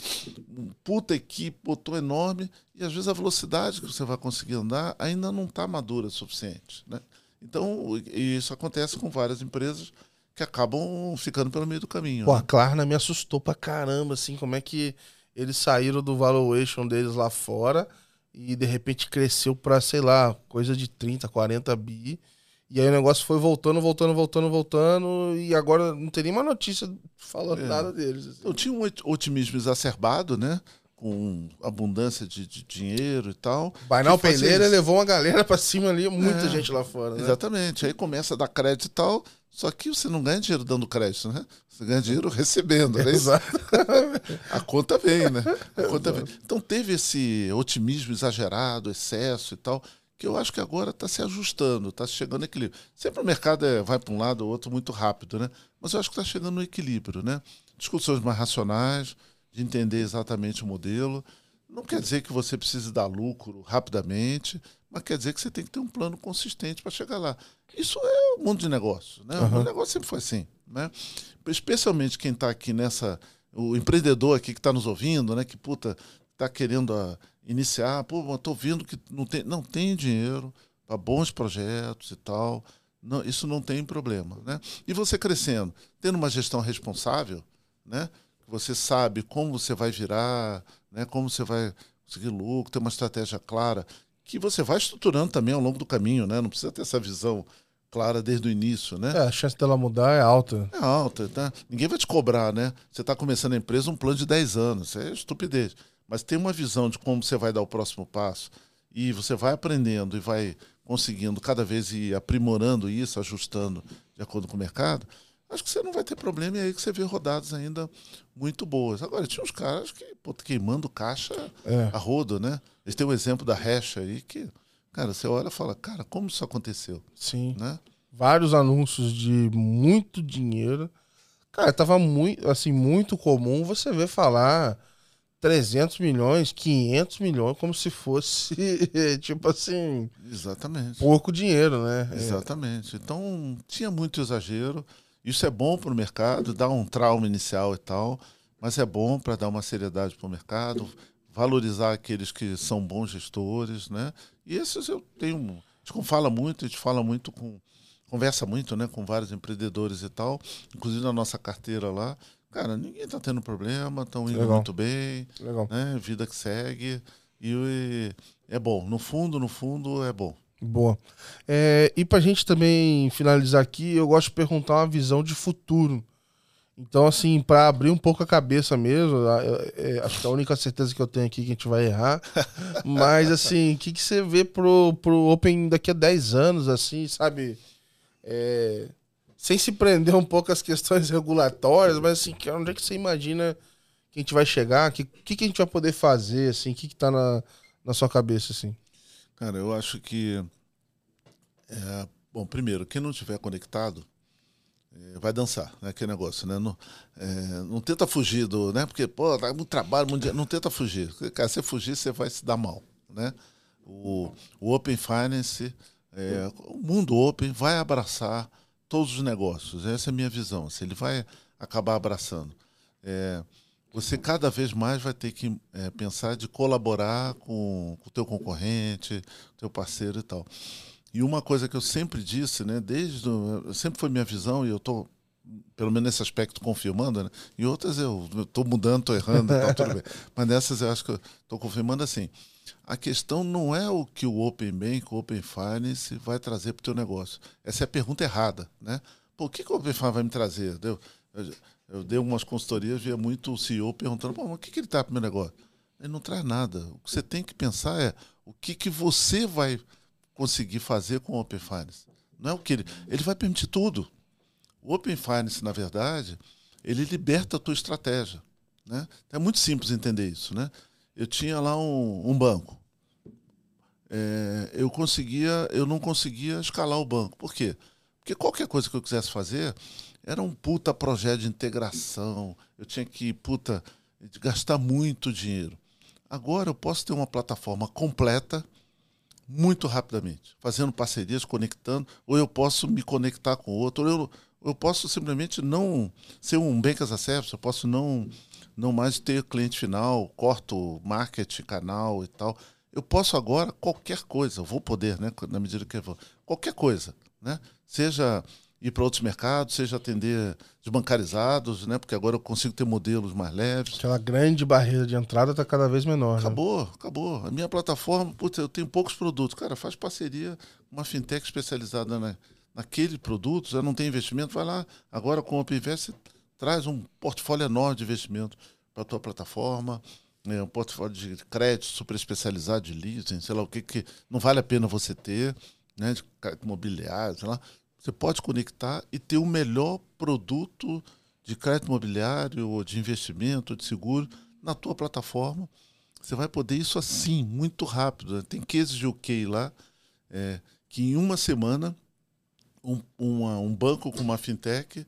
um puta equipe, botou enorme, e às vezes a velocidade que você vai conseguir andar ainda não está madura o suficiente. Né? Então, isso acontece com várias empresas que acabam ficando pelo meio do caminho. Pô, né? a Klarna me assustou pra caramba, assim, como é que eles saíram do valuation deles lá fora e de repente cresceu para, sei lá, coisa de 30, 40 bi. E aí o negócio foi voltando, voltando, voltando, voltando, e agora não tem nenhuma notícia falando é. nada deles. Assim. Eu tinha um otimismo exacerbado, né? com abundância de, de dinheiro e tal. Bainal isso. levou uma galera pra cima ali, muita É, gente lá fora, né? Exatamente. Aí começa a dar crédito e tal. Só que você não ganha dinheiro dando crédito, né? Você ganha dinheiro recebendo, né? Exato. A conta vem, né? A conta vem. Então teve esse otimismo exagerado, excesso e tal, que eu acho que agora está se ajustando, está chegando no equilíbrio. Sempre o mercado é- vai para um lado ou outro muito rápido, né? Mas eu acho que está chegando no equilíbrio, né? Discussões mais racionais, de entender exatamente o modelo. Não quer dizer que você precise dar lucro rapidamente, mas quer dizer que você tem que ter um plano consistente para chegar lá. Isso é o mundo de negócio, né? Aham. O negócio sempre foi assim, né? Especialmente quem está aqui nessa o empreendedor aqui que está nos ouvindo, né? Que puta está querendo ah, iniciar, pô, eu tô vendo que não tem, não tem dinheiro para bons projetos e tal. Não, isso não tem problema, né? E você crescendo, tendo uma gestão responsável, né? Você sabe como você vai virar, né? Como você vai conseguir lucro, ter uma estratégia clara, que você vai estruturando também ao longo do caminho, né? Não precisa ter essa visão clara desde o início, né? É, a chance dela mudar é alta. É alta, tá? Ninguém vai te cobrar, né? Você está começando a empresa um plano de 10 anos, isso é estupidez. Mas tem uma visão de como você vai dar o próximo passo e você vai aprendendo e vai conseguindo cada vez ir aprimorando isso, ajustando de acordo com o mercado. Acho que você não vai ter problema e aí que você vê rodadas ainda muito boas. Agora, tinha uns caras que pô, queimando caixa É. a rodo, né? Eles têm o exemplo da Hash aí que, cara, você olha e fala, cara, como isso aconteceu, Sim. né? Vários anúncios de muito dinheiro. Cara, tava muito, assim, muito comum você ver falar 300 milhões, 500 milhões, como se fosse, tipo assim, Exatamente. pouco dinheiro, né? É. Exatamente. Então, tinha muito exagero. Isso é bom para o mercado, dá um trauma inicial e tal, mas é bom para dar uma seriedade para o mercado, valorizar aqueles que são bons gestores, né? E esses eu tenho. A gente fala muito, a gente fala muito com. Conversa muito, né, com vários empreendedores e tal, inclusive na nossa carteira lá. Cara, ninguém está tendo problema, estão indo Legal. muito bem, Legal. né? Vida que segue. E é bom. No fundo, no fundo, é bom. Boa. É, e pra gente também finalizar aqui, eu gosto de perguntar uma visão de futuro. Então, assim, pra abrir um pouco a cabeça mesmo, é, é, acho que a única certeza que eu tenho aqui é que a gente vai errar. Mas, assim, o que, que você vê pro, pro Open daqui a 10 anos, assim, sabe? É, sem se prender um pouco às questões regulatórias, mas, assim, onde é que você imagina que a gente vai chegar? O que, que, que a gente vai poder fazer, assim? O que, que tá na, na sua cabeça, assim? Cara, eu acho que. é, bom, primeiro, quem não estiver conectado é, vai dançar, né? Aquele negócio, né? Não, é, não tenta fugir do. Né? Porque, pô, dá muito trabalho, muito. Não tenta fugir. Cara, se fugir, você vai se dar mal, né? O, o Open Finance, é, o mundo Open vai abraçar todos os negócios. Essa é a minha visão. assim, ele vai acabar abraçando. É, você cada vez mais vai ter que é, pensar de colaborar com o teu concorrente, teu parceiro e tal. E uma coisa que eu sempre disse, né, desde o- sempre foi minha visão e eu tô pelo menos nesse aspecto confirmando, né? E outras eu estou mudando, estou errando, tá tudo bem. Mas nessas eu acho que estou confirmando assim. A questão não é o que o Open Bank, o Open Finance vai trazer para o teu negócio. Essa é a pergunta errada, né? O que, que o Open Finance vai me trazer? Deu? Eu, eu dei umas consultorias, via muito o CEO perguntando, Pô, mas o que, que ele está para o meu negócio? Ele não traz nada. O que você tem que pensar é o que, que você vai conseguir fazer com o Open Finance. Não é o que ele. Ele vai permitir tudo. O Open Finance, na verdade, ele liberta a tua estratégia. Né? É muito simples entender isso. Né? Eu tinha lá um, um banco. É, eu conseguia, eu não conseguia escalar o banco. Por quê? Porque qualquer coisa que eu quisesse fazer era um puta projeto de integração. Eu tinha que, puta, gastar muito dinheiro. Agora eu posso ter uma plataforma completa muito rapidamente, fazendo parcerias, conectando, ou eu posso me conectar com outro, ou eu, eu posso simplesmente não ser um bank as a service, eu posso não não mais ter cliente final, corto marketing, canal e tal. Eu posso agora qualquer coisa, eu vou poder, né, na medida que eu vou, qualquer coisa, né? Seja ir para outros mercados, seja atender desbancarizados, né? Porque agora eu consigo ter modelos mais leves. Aquela grande barreira de entrada tá cada vez menor. né? Acabou, acabou. A minha plataforma, putz, eu tenho poucos produtos. Cara, faz parceria com uma fintech especializada na, naquele produto, já não tem investimento, vai lá. Agora com o Open Invest, você traz um portfólio enorme de investimento para a tua plataforma. Né, um portfólio de crédito super especializado de leasing, sei lá o que, que não vale a pena você ter, né, de imobiliário, sei lá. Você pode conectar e ter o melhor produto de crédito imobiliário, ou de investimento, de seguro na tua plataforma. Você vai poder isso assim, muito rápido. Né? Tem cases de UK lá é, que em uma semana um, uma, um banco com uma fintech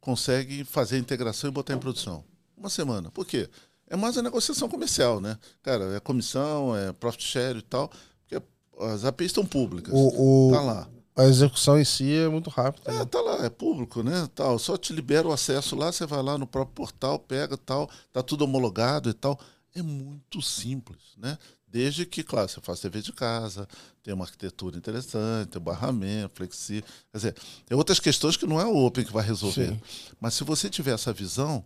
consegue fazer a integração e botar em produção. Uma semana. Por quê? É mais a negociação comercial, né? Cara, é comissão, é profit share e tal. Porque as APIs estão públicas. O, o, tá lá. A execução em si é muito rápida. É, né? tá lá, é público, né? Tal. Só te libera o acesso lá, você vai lá no próprio portal, pega tal, tá tudo homologado e tal. É muito simples, né? Desde que, claro, você faça TV de casa, tem uma arquitetura interessante, tem barramento, flexível. Quer dizer, tem outras questões que não é o Open que vai resolver. Sim. Mas se você tiver essa visão,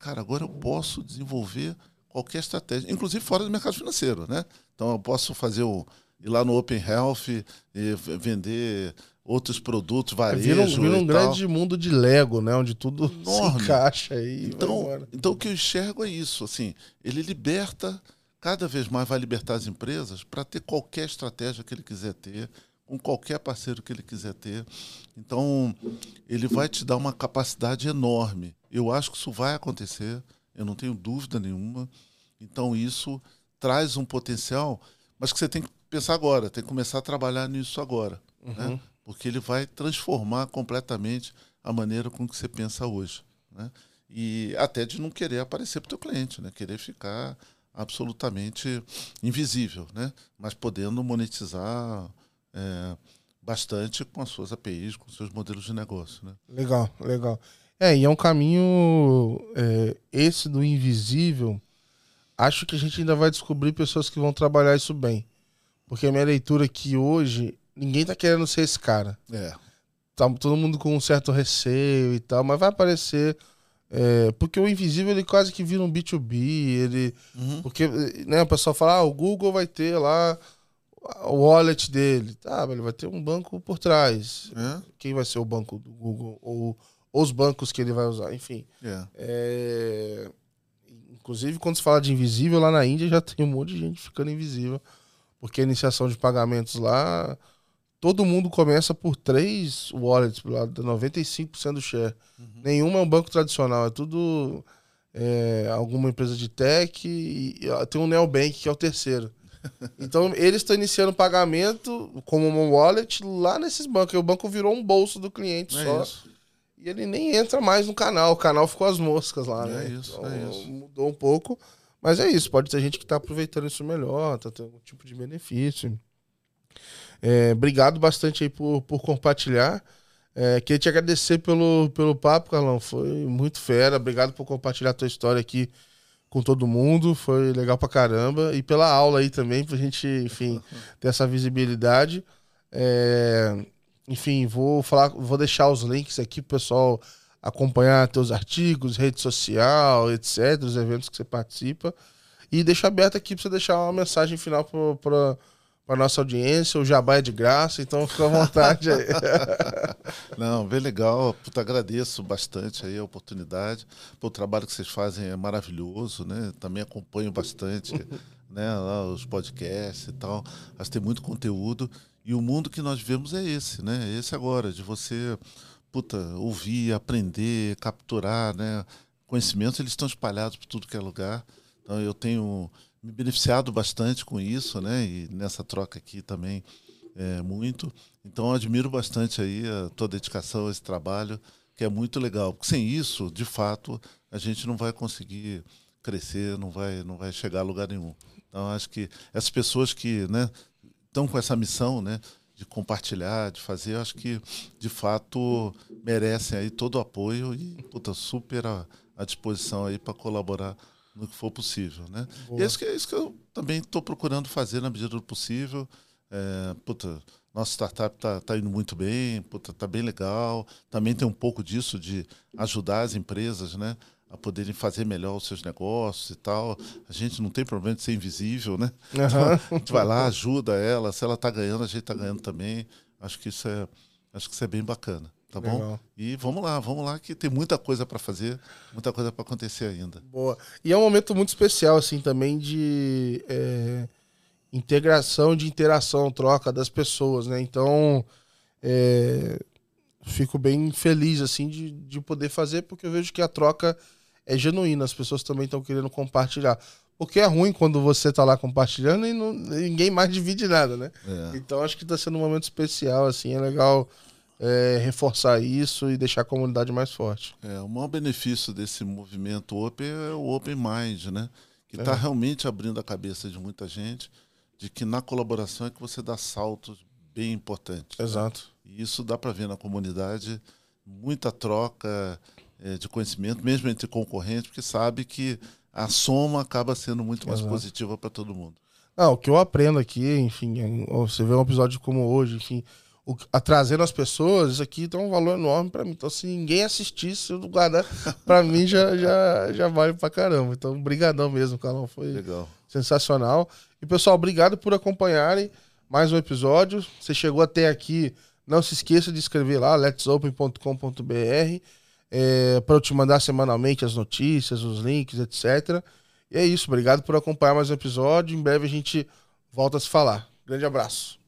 cara, agora eu posso desenvolver qualquer estratégia, inclusive fora do mercado financeiro, né? Então eu posso fazer o ir lá no Open Health e vender outros produtos, varejo Vira um, vira um grande mundo de Lego, né? Onde tudo Enorme. se encaixa aí. Então, então o que eu enxergo é isso, assim, ele liberta, cada vez mais vai libertar as empresas para ter qualquer estratégia que ele quiser ter, com qualquer parceiro que ele quiser ter. Então, ele vai te dar uma capacidade enorme. Eu acho que isso vai acontecer, eu não tenho dúvida nenhuma. Então, isso traz um potencial, mas que você tem que pensar agora, tem que começar a trabalhar nisso agora, né? Porque ele vai transformar completamente a maneira com que você pensa hoje, né? E até de não querer aparecer para o teu cliente, né? Querer ficar absolutamente invisível, né? Mas podendo monetizar é, bastante com as suas APIs, com os seus modelos de negócio, né? Legal, legal. É, e é um caminho. é, esse do invisível. Acho que a gente ainda vai descobrir pessoas que vão trabalhar isso bem. Porque a minha leitura é que hoje ninguém tá querendo ser esse cara. É, Tá todo mundo com um certo receio e tal, mas vai aparecer. é, porque o invisível ele quase que vira um B2B. Ele, Uhum. porque né, o pessoal fala, ah, o Google vai ter lá o wallet dele. Tá, mas ele vai ter um banco por trás. é, Quem vai ser o banco do Google? Ou os bancos que ele vai usar, enfim. é. É, Inclusive, quando se fala de invisível, lá na Índia já tem um monte de gente ficando invisível. Porque a iniciação de pagamentos lá, todo mundo começa por três wallets, lá, dá 95% do share. Nenhuma é um banco tradicional, é tudo é, alguma empresa de tech e, e, tem um neobank que é o terceiro. Então, eles estão iniciando pagamento como um wallet lá nesses bancos. E o banco virou um bolso do cliente É só. isso. E ele nem entra mais no canal. O canal ficou as moscas lá, É né? isso, Então, é isso. Mudou um pouco. Mas é isso. Pode ter gente que tá aproveitando isso melhor, tá tendo algum tipo de benefício. É, obrigado bastante aí por, por compartilhar. É, queria te agradecer pelo, pelo papo, Carlão. Foi muito fera. Obrigado por compartilhar a tua história aqui com todo mundo. Foi legal pra caramba. E pela aula aí também, pra gente, enfim, ter essa visibilidade. É, enfim, vou falar, vou deixar os links aqui pro pessoal acompanhar teus artigos, rede social, etc., os eventos que você participa. E deixo aberto aqui para você deixar uma mensagem final para a nossa audiência. O jabá é de graça, então fica à vontade aí. Não, bem legal. Puta, agradeço bastante aí a oportunidade. O trabalho que vocês fazem é maravilhoso, né? Também acompanho bastante né, os podcasts e tal. Acho que tem muito conteúdo. E o mundo que nós vivemos é esse, né? Esse agora, de você puta, ouvir, aprender, capturar, né? Conhecimentos, eles estão espalhados por tudo que é lugar. Então eu tenho me beneficiado bastante com isso, né? E nessa troca aqui também é, muito. Então eu admiro bastante aí a tua dedicação esse trabalho, que é muito legal. Porque sem isso, de fato, a gente não vai conseguir crescer, não vai, não vai chegar a lugar nenhum. Então acho que essas pessoas que, né, estão com essa missão, né, de compartilhar, de fazer, acho que de fato merecem aí todo o apoio e puta, super à, à disposição aí para colaborar no que for possível, né? E é isso que, é isso que eu também estou procurando fazer na medida do possível. É, puta, nossa startup está tá indo muito bem, puta, tá bem legal. Também tem um pouco disso de ajudar as empresas, né? A poderem fazer melhor os seus negócios e tal. A gente não tem problema de ser invisível, né? Aham. A gente vai lá, ajuda ela. Se ela está ganhando, a gente está ganhando também. Acho que isso é, acho que isso é bem bacana. tá bom? Legal. E vamos lá, vamos lá, que tem muita coisa para fazer, muita coisa para acontecer ainda. Boa. E é um momento muito especial, assim, também de é, integração, de interação, troca das pessoas, né? Então, é, fico bem feliz, assim, de, de poder fazer, porque eu vejo que a troca é genuína, as pessoas também estão querendo compartilhar. Porque é ruim quando você tá lá compartilhando e não- ninguém mais divide nada, né? É. Então acho que tá sendo um momento especial, assim, é legal é, reforçar isso e deixar a comunidade mais forte. É, o maior benefício desse movimento Open é o Open Mind, né? Que É. está realmente abrindo a cabeça de muita gente de que na colaboração é que você dá saltos bem importantes. né? Exato. E isso dá para ver na comunidade muita troca eh, de conhecimento, mesmo entre concorrentes, porque sabe que a soma acaba sendo muito mais Exato. positiva para todo mundo. Não, o que eu aprendo aqui, enfim, é- você vê um episódio como hoje, enfim, o, a trazendo as pessoas, isso aqui tem um valor enorme pra mim. Então, se ninguém assistir, se eu guardar, pra mim já, já, já vale pra caramba. Então, brigadão mesmo, Carlão. Foi Legal. sensacional. E, pessoal, obrigado por acompanharem mais um episódio. Você chegou até aqui, não se esqueça de escrever lá, letsopen.com.br, é, para eu te mandar semanalmente as notícias, os links, etc. E é isso, obrigado por acompanhar mais um episódio. Em breve a gente volta a se falar. Grande abraço.